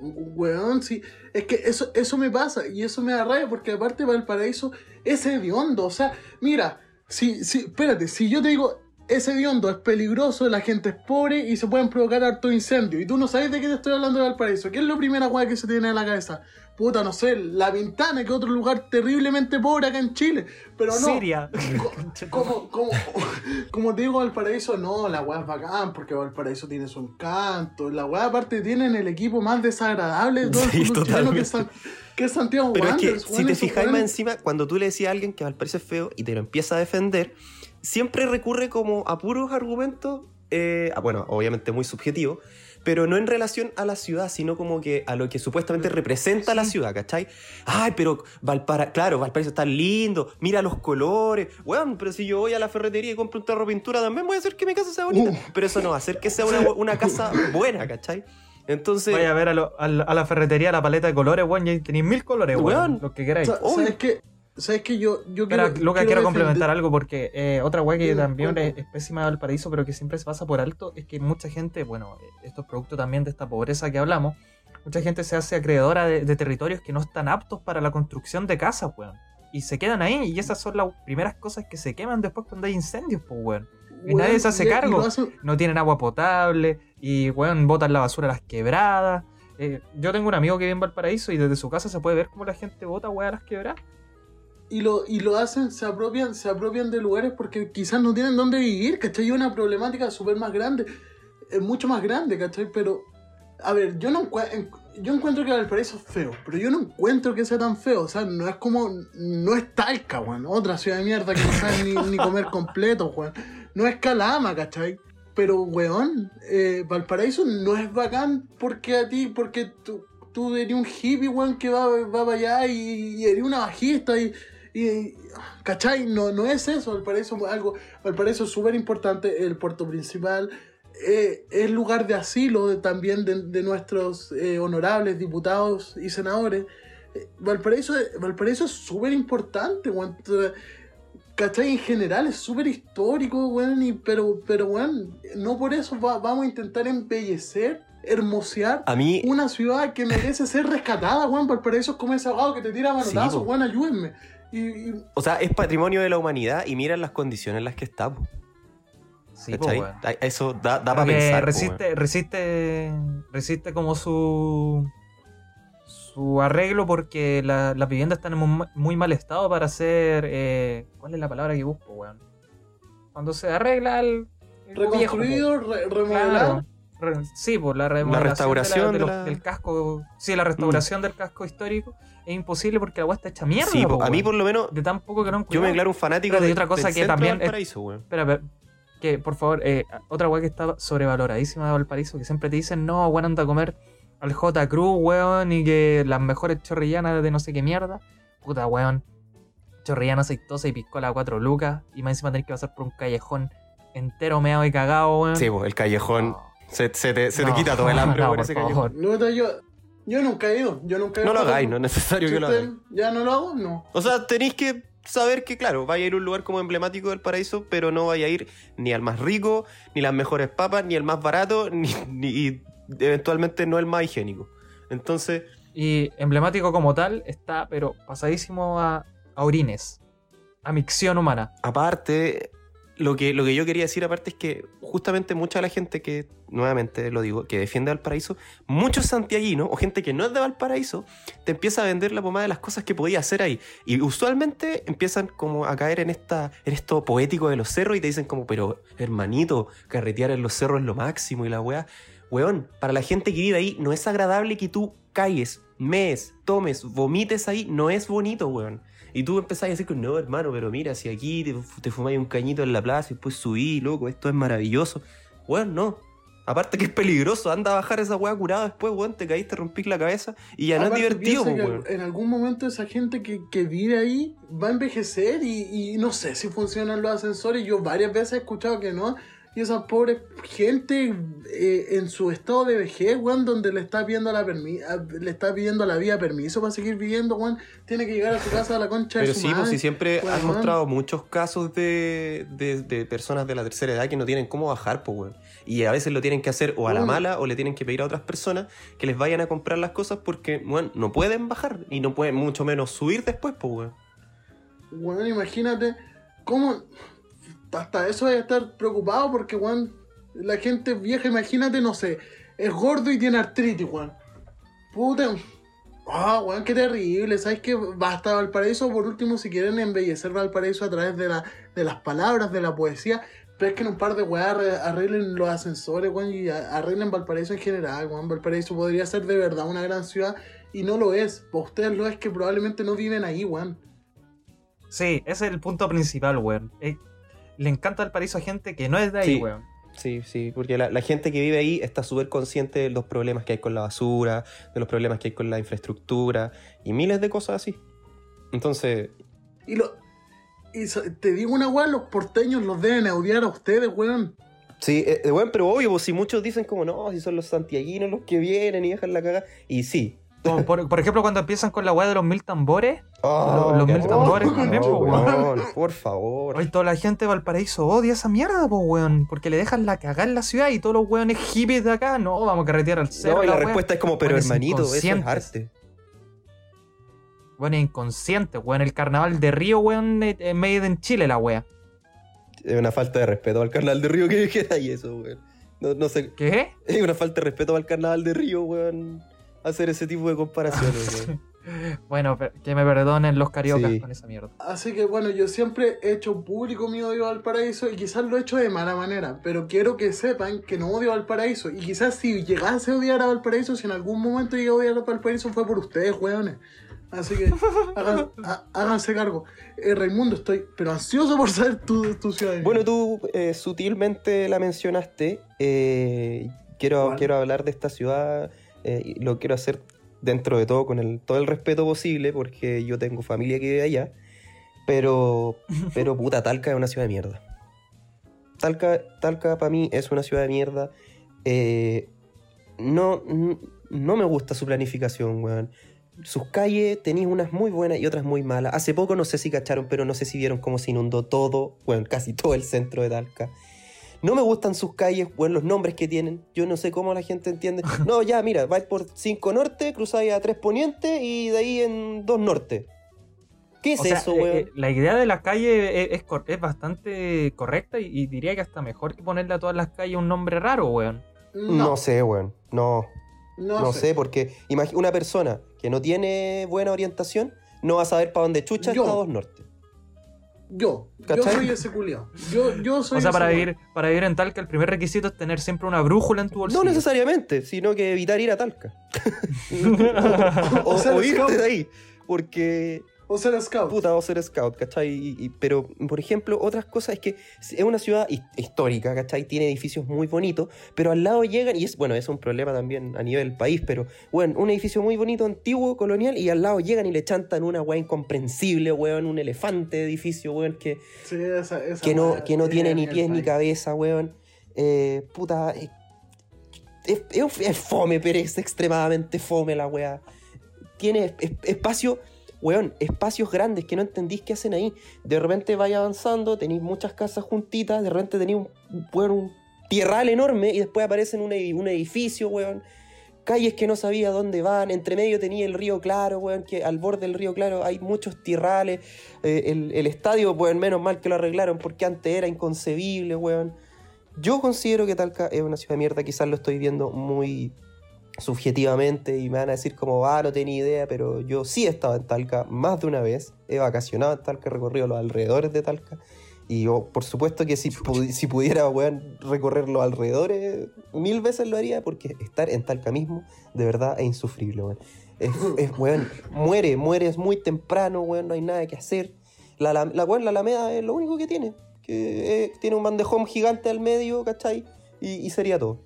Weón, sí. Es que eso, eso me pasa y eso me da rabia porque aparte Valparaíso es hediondo. O sea, mira, si, si, espérate, si yo te digo es hediondo, es peligroso, la gente es pobre y se pueden provocar harto incendio y tú no sabes de qué te estoy hablando de Valparaíso, ¿qué es la primera weá que se te viene a la cabeza? Puta, no sé, La Pintana, que es otro lugar terriblemente pobre acá en Chile. Pero no. Siria. Como, como, como te digo, Valparaíso, no, la weá es bacán, porque Valparaíso tiene su encanto. La weá, aparte, tienen el equipo más desagradable de todo el Sí, chileno, que es, que es Santiago Pero es que si te fijáis más encima, cuando tú le decías a alguien que Valparaíso es feo y te lo empieza a defender, siempre recurre como a puros argumentos, eh, ah, bueno, obviamente muy subjetivo, pero no en relación a la ciudad, sino como que a lo que supuestamente representa la ciudad, ¿cachai? Ay, pero Valpara, claro, Valparaíso está lindo, mira los colores, weón, pero si yo voy a la ferretería y compro un tarro de pintura, también voy a hacer que mi casa sea bonita, Uh. pero eso no va a hacer que sea una, una casa buena, ¿cachai? Entonces... Vaya a ver a, lo- a la, a la ferretería la paleta de colores, weón, y ahí tenéis mil colores, weón, los que queráis. ¿Sabes qué? ¿Sabes qué? Yo, yo Pero, quiero, Luca, quiero, defender- complementar algo porque eh, otra weá que también es, pésima de Valparaíso, pero que siempre se pasa por alto, es que mucha gente, bueno, eh, esto es producto también de esta pobreza que hablamos, mucha gente se hace acreedora de, de territorios que no están aptos para la construcción de casas, weón. Y se quedan ahí, y esas son las primeras cosas que se queman después cuando hay incendios, pues, weón. y nadie se hace cargo. hacen- No tienen agua potable, y, weón, botan la basura a las quebradas. Eh, yo tengo un amigo que vive en Valparaíso y desde su casa se puede ver cómo la gente bota, weón, a las quebradas. Y lo, y lo hacen, se apropian, se apropian de lugares porque quizás no tienen dónde vivir, ¿cachai? Es una problemática súper más grande, es mucho más grande, ¿cachai? Pero, a ver, yo no encue- en- yo encuentro que Valparaíso es feo, pero yo no encuentro que sea tan feo, o sea, no es como, no es Talca, weón, otra ciudad de mierda que no sabe ni, ni comer completo, weón, no es Calama, ¿cachai? Pero, weón, eh, Valparaíso no es bacán porque a ti, porque tú, tú eres un hippie, weón, que va, va para allá y, y eres una bajista y, y, ¿cachai? No, no es eso, Valparaíso es algo, Valparaíso es súper importante, el puerto principal, eh, es lugar de asilo de- también de, de nuestros eh, honorables diputados y senadores. Eh, Valparaíso, Valparaíso es súper importante, weón. ¿Cachai? En general es súper histórico, weón, y- pero, pero, weón, no por eso va- vamos a intentar embellecer, hermosear A mí, una ciudad que merece ser rescatada, weón. Valparaíso es como ese abogado que te tira manotazos, Sí, weón, ayúdenme. Y, y- o sea, es patrimonio de la humanidad y mira las condiciones en las que está. po, Sí. A- Eso da, da para pensar. po, resiste, resiste, resiste como su su arreglo porque la- las viviendas están en mu- muy mal estado para hacer eh, ¿cuál es la palabra que busco, weón? Cuando se arregla el, el reconstruido, po. re- remodelado. Claro. Re- sí, pues la remodelación restauración de la- de de los- la- del casco, sí, la restauración del casco histórico es imposible porque la agua está hecha mierda. Sí, po, a mí por lo menos, de tan poco que no yo me declaro un fanático y de, otra cosa del que también de es- Valparaíso, weón. Espera, espera, que por favor, eh, otra weá que está sobrevaloradísima de Valparaíso, que siempre te dicen, no, weón, anda a comer al J. Cruz, weón, y que las mejores chorrillanas de no sé qué mierda. Puta, weón. Chorrillana aceitosa y piscola a cuatro lucas, y más encima tener que pasar por un callejón entero meado y cagado, weón. Sí, po, el callejón. Se, se te, se te No, quita todo el hambre no, por por ese callejón. favor. No, yo, yo nunca he ido. Yo nunca he No lo hagáis, no es necesario Si que lo hagáis. ¿Ya no lo hago? No. O sea, tenéis que saber que, claro, vaya a ir a un lugar como emblemático del paraíso, pero no vaya a ir ni al más rico, ni las mejores papas, ni el más barato, ni, ni- y eventualmente no el más higiénico. Entonces, Y emblemático como tal está, pero pasadísimo a, a orines. A micción humana. aparte, lo que, lo que yo quería decir aparte es que justamente mucha de la gente que, nuevamente lo digo, que defiende Valparaíso, muchos santiaguinos o gente que no es de Valparaíso, te empieza a vender la pomada de las cosas que podía hacer ahí. Y usualmente empiezan como a caer en, esta, en esto poético de los cerros y te dicen como, pero hermanito, carretear en los cerros es lo máximo y la weá. Weón, para la gente que vive ahí no es agradable que tú calles, mees, tomes, vomites ahí, no es bonito, weón. Y tú empezás a decir que no, hermano, pero mira, si aquí te, te fumáis un cañito en la plaza y después subí, loco, esto es maravilloso. Weón, no. Aparte que es peligroso, anda a bajar esa weá curada después, weón, te caíste, rompís la cabeza y ya no es divertido, weón. En algún momento esa gente que, que vive ahí va a envejecer y, y no sé si funcionan los ascensores. Yo varias veces he escuchado que no. Y esa pobre gente eh, en su estado de vejez, weón, donde le está pidiendo la permi a- le está pidiendo a la vida permiso para seguir viviendo, weón, tiene que llegar a su casa a la concha Pero de su sí, pues madre. sí, siempre Weón. han mostrado muchos casos de, de- de personas de la tercera edad que no tienen cómo bajar, pues, weón. Y a veces lo tienen que hacer o a la mala o le tienen que pedir a otras personas que les vayan a comprar las cosas porque, bueno, no pueden bajar y no pueden mucho menos subir después, pues, weón. Weón, imagínate cómo hasta eso hay que estar preocupado porque, weón, la gente vieja, imagínate, no sé, es gordo y tiene artritis, weón. Puta. Ah, weón, qué terrible. ¿Sabes qué? Basta Valparaíso, por último, si quieren embellecer Valparaíso a través de, la, de las palabras, de la poesía, pesquen un par de weas, arre- arreglen los ascensores, weón, y arreglen Valparaíso en general, weón. Valparaíso podría ser de verdad una gran ciudad y no lo es. Para ustedes lo es que probablemente no viven ahí, weón. Sí, ese es el punto principal, weón. Eh, le encanta el paraíso a gente que no es de ahí, Sí. weón. Sí, sí, porque la, la gente que vive ahí está súper consciente de los problemas que hay con la basura, de los problemas que hay con la infraestructura y miles de cosas así. Entonces, Y, lo, y so- te digo una weá, los porteños los deben odiar a ustedes, weón. sí, eh, eh, bueno, pero obvio, pues si muchos dicen como no, si son los santiaguinos los que vienen y dejan la caga, y sí. Como por, por ejemplo, cuando empiezan con la weá de los mil tambores, Oh, los mil tambores también, weón, por favor. hoy toda la gente de Valparaíso odia esa mierda, po, weón. Porque le dejan la cagada en la ciudad y todos los weones hippies de acá, no, vamos a carretear al cerro. No, y la respuesta es como, pero Weones hermanito, eso es arte. Weón, es inconsciente, weón. El carnaval de Río, weón, es es made en Chile la wea. Es una falta de respeto al carnaval de Río que dijera y eso, weón. No, no sé, ¿Qué? es una falta de respeto al carnaval de Río, weón. Hacer ese tipo de comparaciones. Bueno, que me perdonen los cariocas Sí. con esa mierda. Así que bueno, yo siempre he hecho público mi odio al paraíso y quizás lo he hecho de mala manera, pero quiero que sepan que no odio al paraíso. Y quizás si llegase a odiar a Valparaíso, si en algún momento llegué a odiar a Valparaíso fue por ustedes, weones. Así que hagan- ha- háganse cargo. Eh, Raimundo, estoy pero ansioso por saber tu, tu ciudad. Bueno, tú eh, sutilmente la mencionaste. eh, quiero, ¿Cuál? quiero hablar de esta ciudad. Eh, y lo quiero hacer dentro de todo con el, todo el respeto posible, porque yo tengo familia que vive allá. Pero, pero puta, Talca es una ciudad de mierda. Talca, Talca para mí es una ciudad de mierda. Eh, no, no me gusta su planificación, weón. Sus calles tenéis unas muy buenas y otras muy malas. Hace poco no sé si cacharon, pero no sé si vieron cómo se inundó todo, bueno, casi todo el centro de Talca. No me gustan sus calles, bueno, los nombres que tienen. Yo no sé cómo la gente entiende. No, ya, mira, vais por 5 norte, cruzáis a 3 poniente y de ahí en 2 norte. ¿Qué es O sea, eso, eh, weón? eh, la idea de la calle es, es bastante correcta y, y diría que hasta mejor que ponerle a todas las calles un nombre raro, weón. no. sé, weón. No, no, no, sé. sé, porque una persona que no tiene buena orientación no va a saber para dónde chucha Yo. está 2 norte. Yo, yo soy ese culiao. Yo, yo soy O sea, ese para vivir, para vivir en Talca el primer requisito es tener siempre una brújula en tu bolsillo. No necesariamente, sino que evitar ir a Talca. o, O o irte scout. de ahí. Porque O ser scout. puta, o ser scout, ¿cachai? Y- y- pero, por ejemplo, otras cosas es que es una ciudad his- histórica, ¿cachai? Tiene edificios muy bonitos, pero al lado llegan, y es, bueno, es un problema también a nivel país, pero, bueno, un edificio muy bonito, antiguo, colonial, y al lado llegan y le chantan una weá incomprensible, weón, un elefante de edificio, weón, que, Sí, esa- esa que no, que no tiene ni pies ni cabeza, weón. Eh, puta, eh, es, es- es fome, pero es extremadamente fome la weá. Tiene es- es- espacio, weón, espacios grandes que no entendís qué hacen ahí. De repente vais avanzando, tenéis muchas casas juntitas, de repente tenéis un, un tierral enorme y después aparece un, un edificio, weón. Calles que no sabía dónde van, entre medio tenía el río Claro, weón, que al borde del río Claro hay muchos tierrales. Eh, el, el estadio, weón, menos mal que lo arreglaron porque antes era inconcebible, weón. Yo considero que Talca es una ciudad de mierda, quizás lo estoy viendo muy subjetivamente y me van a decir como, ah, no tenía idea, pero yo sí he estado en Talca más de una vez, he vacacionado en Talca, he recorrido los alrededores de Talca y yo, por supuesto que si, si pudiera, weón, recorrer los alrededores, mil veces lo haría porque estar en Talca mismo, de verdad, es insufrible, weón. Es, es, weón, muere, muere, es muy temprano, weón, no hay nada que hacer. La, la, la, weón, la Alameda es lo único que tiene, que eh, tiene un bandejón gigante al medio, ¿cachai? Y, y sería todo.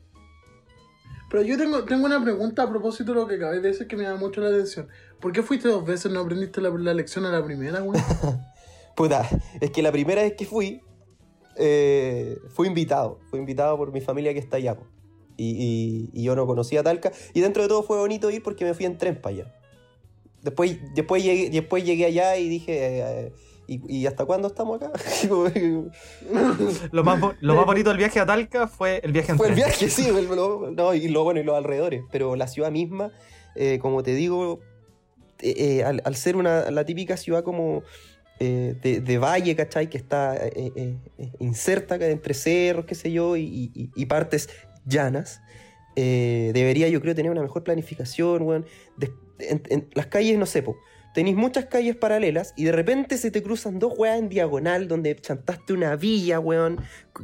Pero yo tengo, tengo una pregunta a propósito de lo que acabé de decir que me llama mucho la atención. ¿Por qué fuiste dos veces no aprendiste la, lección a la primera, güey? Puta, es que la primera vez que fui, eh, fui invitado. Fui invitado por mi familia que está allá. Y, y- y yo no conocía Talca. Y dentro de todo fue bonito ir porque me fui en tren para allá. Después, después, llegué, después llegué allá y dije, eh, ¿y, y hasta cuándo estamos acá? Lo más, lo más bonito del viaje a Talca fue el viaje en Fue el viaje, sí, el- lo- no, y lo bueno y los alrededores. Pero la ciudad misma, eh, como te digo, eh, eh, al, al ser una, la típica ciudad como eh, de, de valle, ¿cachai? Que está inserta entre cerros, qué sé yo, y, y- y partes llanas. debería, yo creo, tener una mejor planificación, en- en las calles, no sé, po. Tenéis muchas calles paralelas y de repente se te cruzan dos weas en diagonal donde chantaste una villa, weón,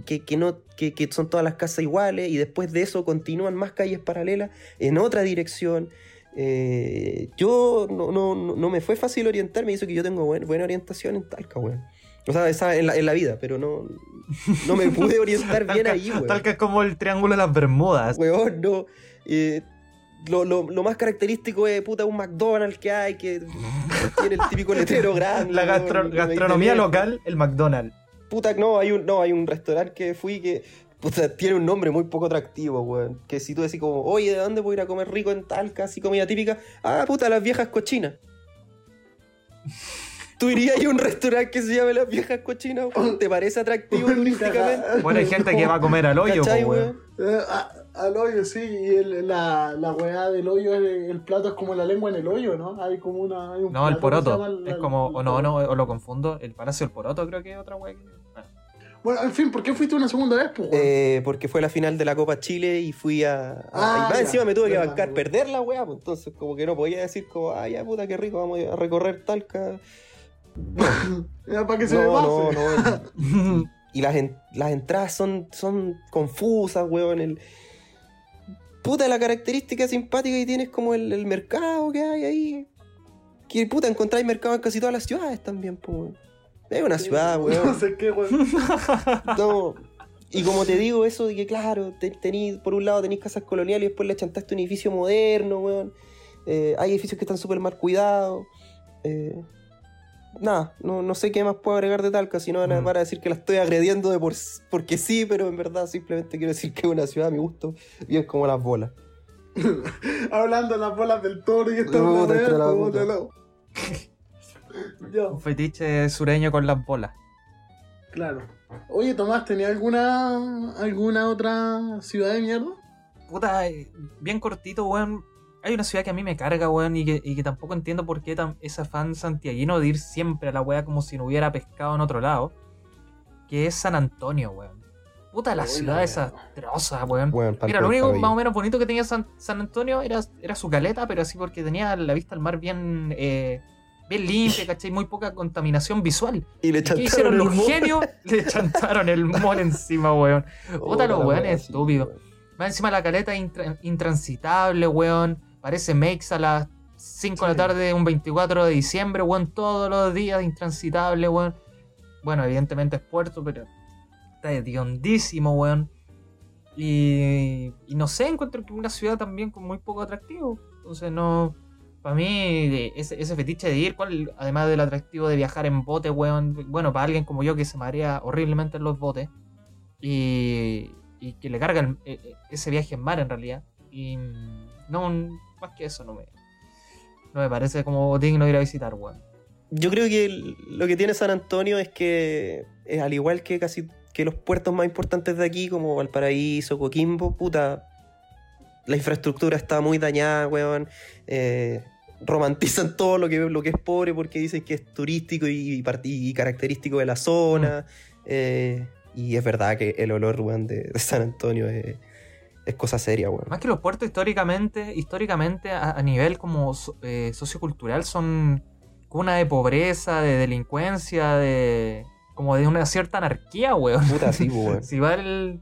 que, que no, que, que son todas las casas iguales y después de eso continúan más calles paralelas en otra dirección. Eh, yo no, no, no- me fue fácil orientarme y eso que yo tengo buen- buena orientación en Talca, weón. O sea, esa en la, en la vida, pero no, no me pude orientar bien Talca, ahí, weón. Talca es como el triángulo de las Bermudas. Weón, no. Eh, lo, lo- lo más característico es puta un McDonald's que hay, que tiene el típico letrero grande. La weón, gastro- gastronomía local, el McDonald's. Puta, no, hay un, no, hay un restaurante que fui que puta, tiene un nombre muy poco atractivo, weón. Que si tú decís como, oye, ¿de dónde puedo ir a comer rico en Talca? Así comida típica. Ah, puta, las viejas cochinas. ¿Tú irías a un restaurante que se llame Las Viejas Cochinas? weón? ¿Te parece atractivo turísticamente? Bueno, hay gente que va a comer al hoyo, ¿Cachai, po, weón. Al hoyo, sí, y el- la, la weá del hoyo, el, el plato es como la lengua en el hoyo, ¿no? Hay como una. hay un No, el poroto. Es como, o no, no, o lo confundo. El Palacio del Poroto creo que es otra que- bueno. Bueno, en fin, ¿por qué fuiste una segunda vez, pues? Eh, porque fue la final de la Copa Chile y fui a. a- Ah, y más ya, encima me tuve que bancar perder la weá, pues entonces como que no podía decir como, ah, ya puta, qué rico, vamos a recorrer Talca. Ya, para que se me No, pase. no, no. Y, y las, en- las entradas son, son confusas, weón. El... Puta, la característica simpática que tienes como el, el mercado que hay ahí. Que puta, encontráis mercado en casi todas las ciudades también, pues. weón. Es una ciudad, weón. No sé qué, weón. No. Y como te digo, eso de que, claro, te- tení- por un lado tenéis casas coloniales y después le chantaste un edificio moderno, weón. Eh, hay edificios que están súper mal cuidados. Eh, nada, no, no sé qué más puedo agregar de Talca, si no van a, Mm. van a decir que la estoy agrediendo de por, porque sí, pero en verdad simplemente quiero decir que es una ciudad a mi gusto, bien como las bolas. Hablando de las bolas del toro y esta Puta, weá, entre la puta. de Un fetiche sureño con las bolas. claro. Oye, Tomás, ¿tenía alguna alguna otra ciudad de mierda? Puta, eh, bien cortito, weón. Hay una ciudad que a mí me carga, weón, y que, y que tampoco entiendo por qué tan, ese afán santiaguino de ir siempre a la weá como si no hubiera pescado en otro lado. Que es San Antonio, weón. Puta, la Uy, ciudad la desastrosa, weón. Mira, lo único más o menos bonito que tenía San, San Antonio era, era su caleta, pero así porque tenía la vista al mar bien, eh, bien limpia, ¿cachai? Muy poca contaminación visual. Y le ¿Y ¿Qué chantaron hicieron el los genios? Le chantaron el mall encima, weón. Puta, los weones estúpidos. Más encima la caleta intra- intransitable, weón. Parece Makes a las 5 de la tarde, un 24 de diciembre, weón. Todos los días intransitable, weón. Bueno, evidentemente es puerto, pero está hediondísimo, weón. Y, y no sé, encuentro que una ciudad también con muy poco atractivo. Entonces, no. Para mí, de- ese, ese fetiche de ir, ¿cuál- además del atractivo de viajar en bote, weón. Bueno, para alguien como yo que se marea horriblemente en los botes. Y, y que le cargan eh, eh, ese viaje en mar en realidad. Y mm, no, más que eso no me, no me parece como digno ir a visitar, weón. Yo creo que lo que tiene San Antonio es que, es al igual que casi que los puertos más importantes de aquí, como Valparaíso, Coquimbo, puta, la infraestructura está muy dañada, weón. Eh, romantizan todo lo que, lo que es pobre porque dicen que es turístico y, part- y característico de la zona. Eh, y es verdad que el olor, weón, de, de San Antonio es, es cosa seria, weón. Más que los puertos históricamente, históricamente a, a nivel como eh, sociocultural son cuna de pobreza, de delincuencia, de como de una cierta anarquía, weón. Puta, sí, weón. Si va el.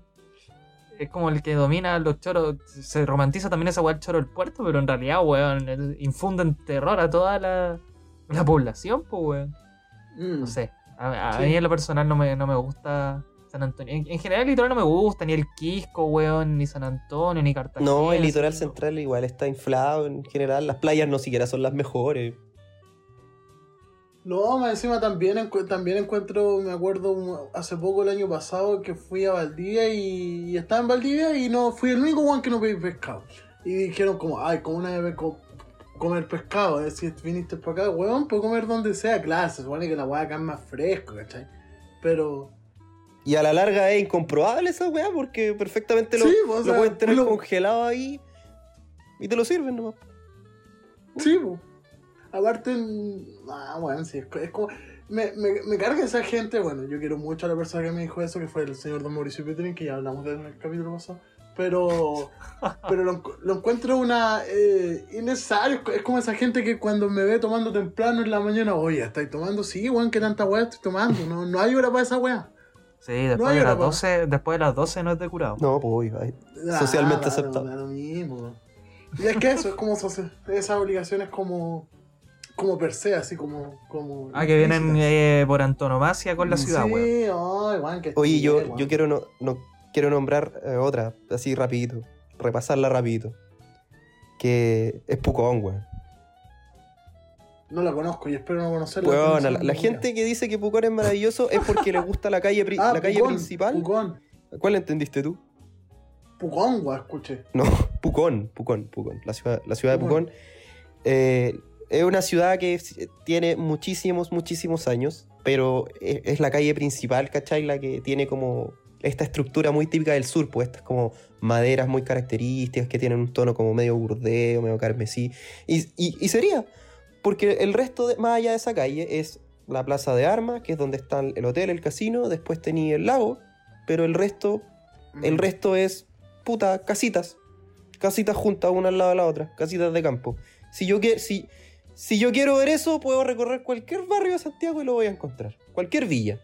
Es como el que domina los choros. Se romantiza también esa weá del choro del puerto, pero en realidad, weón, infunden terror a toda la, la población, pues, weón. Mm. No sé. A, a Sí. mí en lo personal no me, no me gusta San Antonio. En, en general el litoral no me gusta, ni el Quisco, weón, ni San Antonio, ni Cartagena. No, el litoral central igual está inflado en general. Las playas no siquiera son las mejores. No, más encima también, encu- también encuentro, me acuerdo hace poco el año pasado que fui a Valdivia y, y estaba en Valdivia y no fui el único one que no pedí pescado. Y dijeron como, ay, ¿cómo una vez co- comer pescado? Es decir, viniste para acá, weón, puedo comer donde sea, claro, se supone que la weá acá es más fresco, ¿cachai? Pero, Y a la larga es incomprobable esa weá porque perfectamente lo, Sí, lo sea, pueden tener lo- congelado ahí y te lo sirven nomás. sí, po. Aparte, ah, bueno, sí, es, co- es como... Me, me, me carga esa gente, bueno, yo quiero mucho a la persona que me dijo eso, que fue el señor Don Mauricio Petrin, que ya hablamos de él en el capítulo pasado, pero, pero lo, lo encuentro una eh, innecesario, es co- es como esa gente que cuando me ve tomando temprano en la mañana, oye, ¿estáis tomando? Sí, weón, ¿qué tanta weá estoy tomando? No, no hay hora para esa weá. Sí, después, de las hora, pa. 12, después de las 12 no es de curado. No, pues ahí. Ah, Socialmente aceptado. da lo mismo. Y es que eso, es como esas obligaciones como, como per se, así como... como Ah, que vienen eh, por antonomasia con la ciudad, sí, weón. weón, que Oye, yo, yo quiero no, no quiero nombrar eh, otra, así rapidito, repasarla rapidito. Que es Pucón, weón. No la conozco y espero no conocerla. La, la gente que dice que Pucón es maravilloso es porque le gusta la calle, pri- Ah, la calle Pucón, principal. Pucón, ¿Cuál entendiste tú? Pucón, weón, escuché. No, Pucón, Pucón, Pucón. La ciudad, la ciudad de Pucón. Eh, es una ciudad que tiene muchísimos, muchísimos años, pero es, es la calle principal, ¿cachai? La que tiene como esta estructura muy típica del sur, pues estas como maderas muy características que tienen un tono como medio burdeo, medio carmesí. Y, y- y sería, porque el resto, de, más allá de esa calle, es la plaza de armas, que es donde están el hotel, el casino, después tenía el lago, pero el resto el resto es, puta, casitas. Casitas juntas, una al lado de la otra. Casitas de campo. Si yo, que- si, si yo quiero ver eso, puedo recorrer cualquier barrio de Santiago y lo voy a encontrar. Cualquier villa.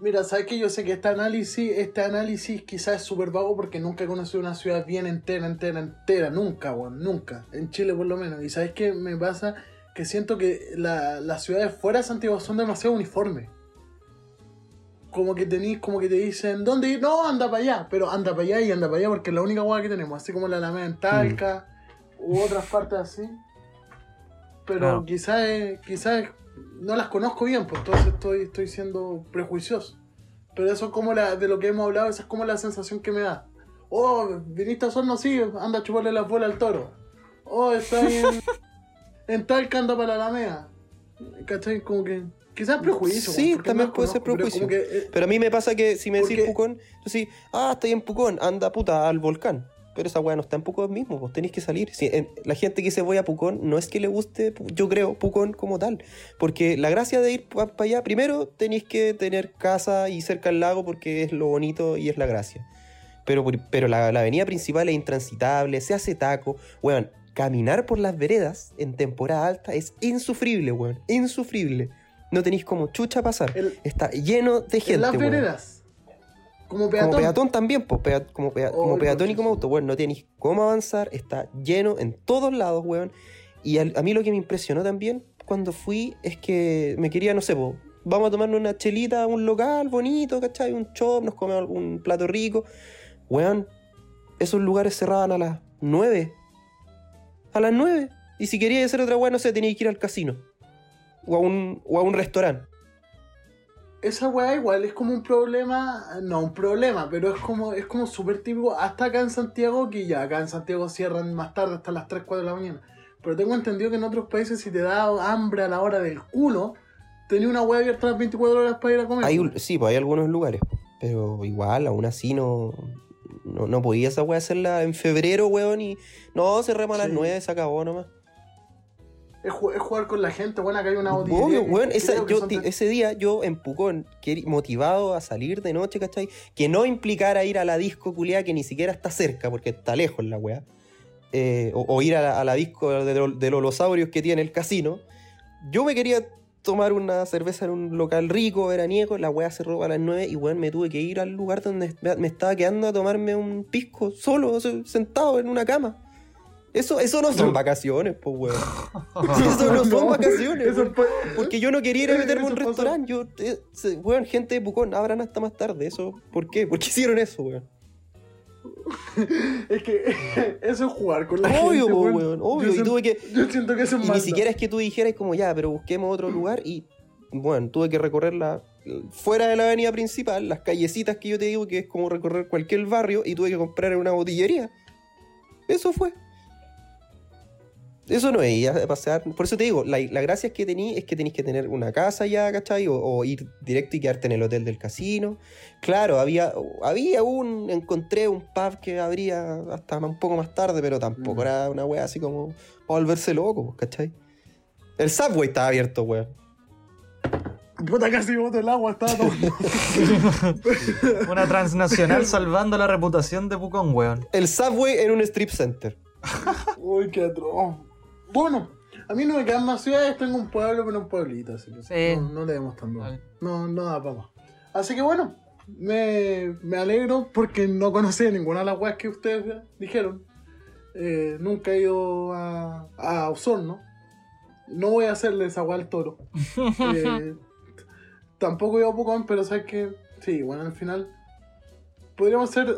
Mira, sabes que yo sé que este análisis, este análisis quizás es súper vago porque nunca he conocido una ciudad bien entera, entera, entera, nunca, weón, nunca. En Chile por lo menos. Y sabes qué me pasa que siento que la- las ciudades fuera de Santiago son demasiado uniformes. Como que tenéis, como que te dicen, ¿dónde ir? No, anda para allá, pero anda para allá y anda para allá porque es la única hueá que tenemos, así como la Alameda en Talca u otras partes así. Pero Claro. quizás quizás no las conozco bien, pues entonces estoy, estoy siendo prejuicioso. Pero eso es como la, de lo que hemos hablado, esa es como la sensación que me da. Oh, viniste a Osorno, sí, anda a chuparle las bolas al toro. Oh, está ahí en, en Talca, anda para la Alameda. ¿Cachai? Como que... Quizás prejuicio. Sí, también puede ser conozco, pero prejuicio. como que, eh, Pero a mí me pasa que si me decís Porque- Pucón, tú decís, ah, estoy en Pucón, anda puta al volcán. Pero esa weá no está en Pucón mismo, vos tenéis que salir. Si, en- la gente que se voy a Pucón no es que le guste, yo creo, Pucón como tal. Porque la gracia de ir para allá, primero tenéis que tener casa y cerca al lago porque es lo bonito y es la gracia. Pero, pero la, la avenida principal es intransitable, se hace taco. Weón, caminar por las veredas en temporada alta es insufrible, weón. Insufrible. No tenéis como chucha pasar. El- Está lleno de gente. en las weón. veredas. Como peatón. Como peatón también, pues, pea- como, pea- Oh, como peatón y como auto, weón, no tenéis cómo avanzar, está lleno en todos lados, weón. Y a mí lo que me impresionó también cuando fui es que me quería, no sé, po, vamos a tomarnos una chelita a un local bonito, ¿cachai? Un chop, nos comemos algún plato rico. Weón, esos lugares cerraban a las 9. A las 9. Y si queríais hacer otra weón, no sé, teníais que ir al casino. O a un, o a un restaurante. esa weá igual es como un problema, no un problema, pero es como es como súper típico hasta acá en Santiago, que ya acá en Santiago cierran más tarde hasta las 3, 4 de la mañana. Pero tengo entendido que en otros países si te da hambre a la hora del culo, tenía una weá abierta las 24 horas para ir a comer. Hay, sí, pues hay algunos lugares, pero igual, aún así no, no, no podía esa weá hacerla en febrero, weón, y no, cerremos a las Sí. 9, se acabó nomás. Es, es jugar con la gente, bueno, acá hay una. Obvio, weón, esa- yo son ese día yo en Pucón, motivado a salir de noche, ¿cachai? Que no implicara ir a la disco culiada que ni siquiera está cerca, porque está lejos la weá. eh, o, o ir a la, a la disco de, lo- de los losaurios que tiene el casino. Yo me quería tomar una cerveza en un local rico, veraniego, la weá cerró a las 9 y weón me tuve que ir al lugar donde me estaba quedando a tomarme un pisco solo, sentado en una cama. Eso, eso no son vacaciones, pues weón. Eso no son vacaciones. Eso weón. fue- Porque yo no quería ir a meterme a un restaurante. Yo, eh, weón, gente de Pucón, abran hasta más tarde. Eso, ¿por qué? ¿Por qué hicieron eso, weón? Es que eso es jugar con la Obvio, gente. po, weón. weón, obvio. Yo Y tuve que. Yo siento que eso es Y ni siquiera es que tú dijeras como ya, pero busquemos otro lugar. Y bueno, tuve que recorrer la. Fuera de la avenida principal, las callecitas que yo te digo que es como recorrer cualquier barrio. Y tuve que comprar en una botillería. Eso fue. Eso no es ir a pasear. Por eso te digo, la, la gracia es que tení, es que tenéis que tener una casa ya, ¿cachai? O, o ir directo y quedarte en el hotel del casino. Claro, había, había un. Encontré un pub que abría hasta un poco más tarde, pero tampoco Mm. era una wea así como. para volverse loco, ¿cachai? El subway estaba abierto, weón. Puta, casi boto el agua, estaba tomando. Una transnacional salvando la reputación de Pucón, weón. El subway en un strip center. Uy, qué atroz. Bueno, a mí no me quedan más ciudades, tengo un pueblo, pero un pueblito, así que Sí. no, no le demos tanto. Ay. No, no da para más. Así que bueno, me, me alegro porque no conocía ninguna de las weas que ustedes dijeron. Eh, nunca he ido a, a Osorno. No voy a hacerle esa wea al toro. Eh, tampoco he ido a Pucón, pero sabes que sí, bueno, al final podríamos ser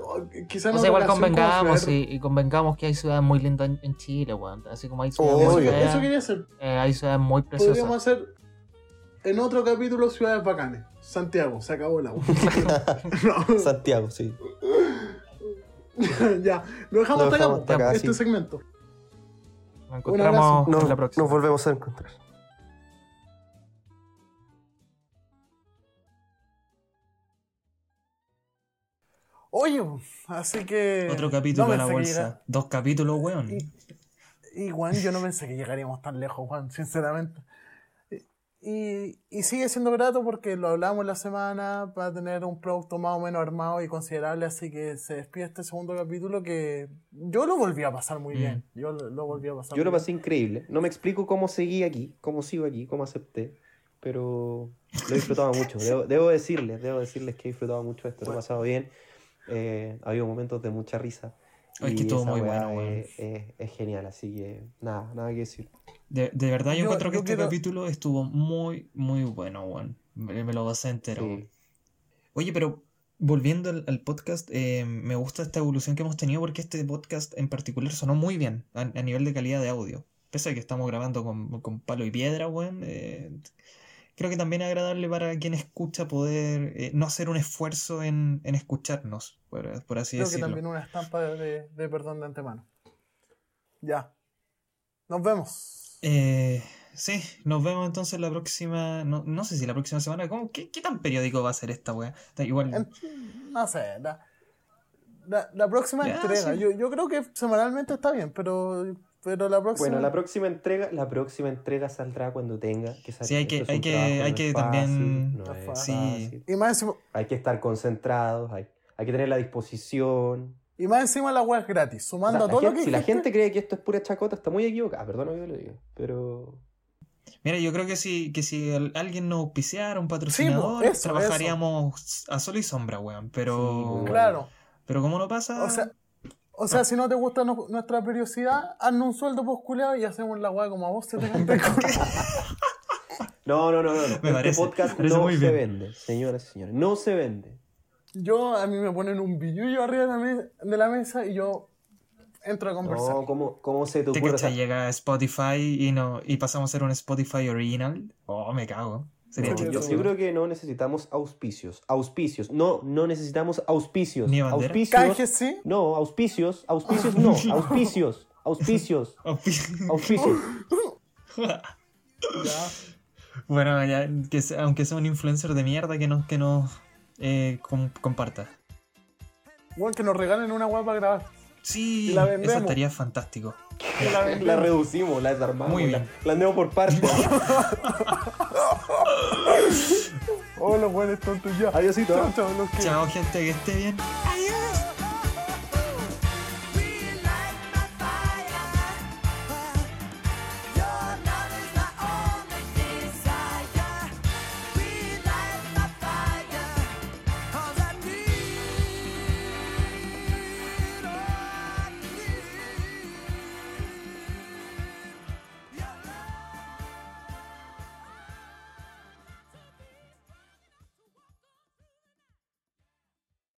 quizás O sea, igual convengamos y, y convengamos que hay ciudades muy lindas en, en Chile, weón. Así como hay ciudades Obvio. feas, Eso quería hacer. eh, hay ciudades muy Podríamos preciosas. hacer en otro capítulo ciudades bacanes. Santiago, se acabó el agua. No, Santiago, sí. ya, lo dejamos Lo hasta acá, dejamos hasta acá, este sí. segmento. Nos encontramos en la próxima. nos volvemos a encontrar. Oye, así que. Otro capítulo no de la bolsa. llegara- Dos capítulos, weón. Y, y, Juan, yo no pensé que llegaríamos tan lejos, Juan, sinceramente. Y, y sigue siendo grato porque lo hablamos la semana para tener un producto más o menos armado y considerable, así que se despide este segundo capítulo que yo lo volví a pasar muy Mm. bien. Yo lo, lo volví a pasar Yo lo pasé increíble. No me explico cómo seguí aquí, cómo sigo aquí, cómo acepté. Pero lo he disfrutado mucho. Debo, debo decirles, debo decirles que he disfrutado mucho esto. Lo he pasado bien. Eh, ha habido momentos de mucha risa. Ay, que y estuvo esa muy bueno, es, es- es genial. Así que nada, nada que decir. De, de verdad, yo, Yo- encuentro que yo este quiero- capítulo estuvo muy, muy bueno, weón. Me, me lo pasé entero. Sí. weón. Oye, pero volviendo al, al podcast, eh, me gusta esta evolución que hemos tenido porque este podcast en particular sonó muy bien a, a nivel de calidad de audio. Pese a que estamos grabando con, con palo y piedra, weón. eh, creo que también es agradable para quien escucha poder eh, no hacer un esfuerzo en, en escucharnos, por, por así Creo que decirlo. también una estampa de, de perdón de antemano. Ya. Nos vemos. Eh, sí, nos vemos entonces la próxima. No, no sé si la próxima semana. ¿cómo? ¿Qué, qué tan periódico va a ser esta weá? Igual. En- no sé, la, la, la próxima Ya, entrega. sí. Yo, yo creo que semanalmente está bien, pero, pero la próxima. Bueno, la próxima entrega, la próxima entrega saldrá cuando tenga que salir. Sí, hay que- hay que- hay que fácil, también- fácil. Y más encima, Hay que estar concentrados, hay, hay que tener la disposición. y más encima la web es gratis. O Sumando sea, a todo gente- lo que si la gente cree que esto es pura chacota, está muy equivocada. Perdón que yo lo diga. Pero Mira, yo creo que si, que si al- alguien nos auspiciara, un patrocinador, eso, trabajaríamos a sol y sombra, weón. Pero. Sí, Claro. Pero como no pasa. O sea, o sea, si no te gusta no- nuestra periodicidad, haznos un sueldo posculeado y hacemos la weá como a vos se te canta el. No, no, no, no. no. Este parece, podcast parece no muy se bien. vende, señoras y señores. No se vende. Yo, a mí me ponen un billullo arriba de la, me- de la mesa y yo entro a conversar. No, ¿cómo, cómo se te ¿Te ocurre? O sea, cachai? Llega a Spotify y no y pasamos a ser un Spotify original. Oh, me cago. Sería No, yo, creo que no necesitamos auspicios. Auspicios. No, no necesitamos auspicios. ¿Ni bandera? Auspicios. Canjes, sí. No, auspicios. Auspicios no. Auspicios. Auspicios. Auspicios. Bueno, ya, que sea- aunque sea un influencer de mierda que nos, que nos eh, com- comparta. Bueno, que nos regalen una guapa para grabar. Sí, la eso vendemos. estaría fantástico. La. La reducimos, la desarmamos. Muy la- bien. La andemos por partes. Oh, los buenos tontos ya. Adiósito. Chao, chao, los quiero. Chao, gente, que esté bien.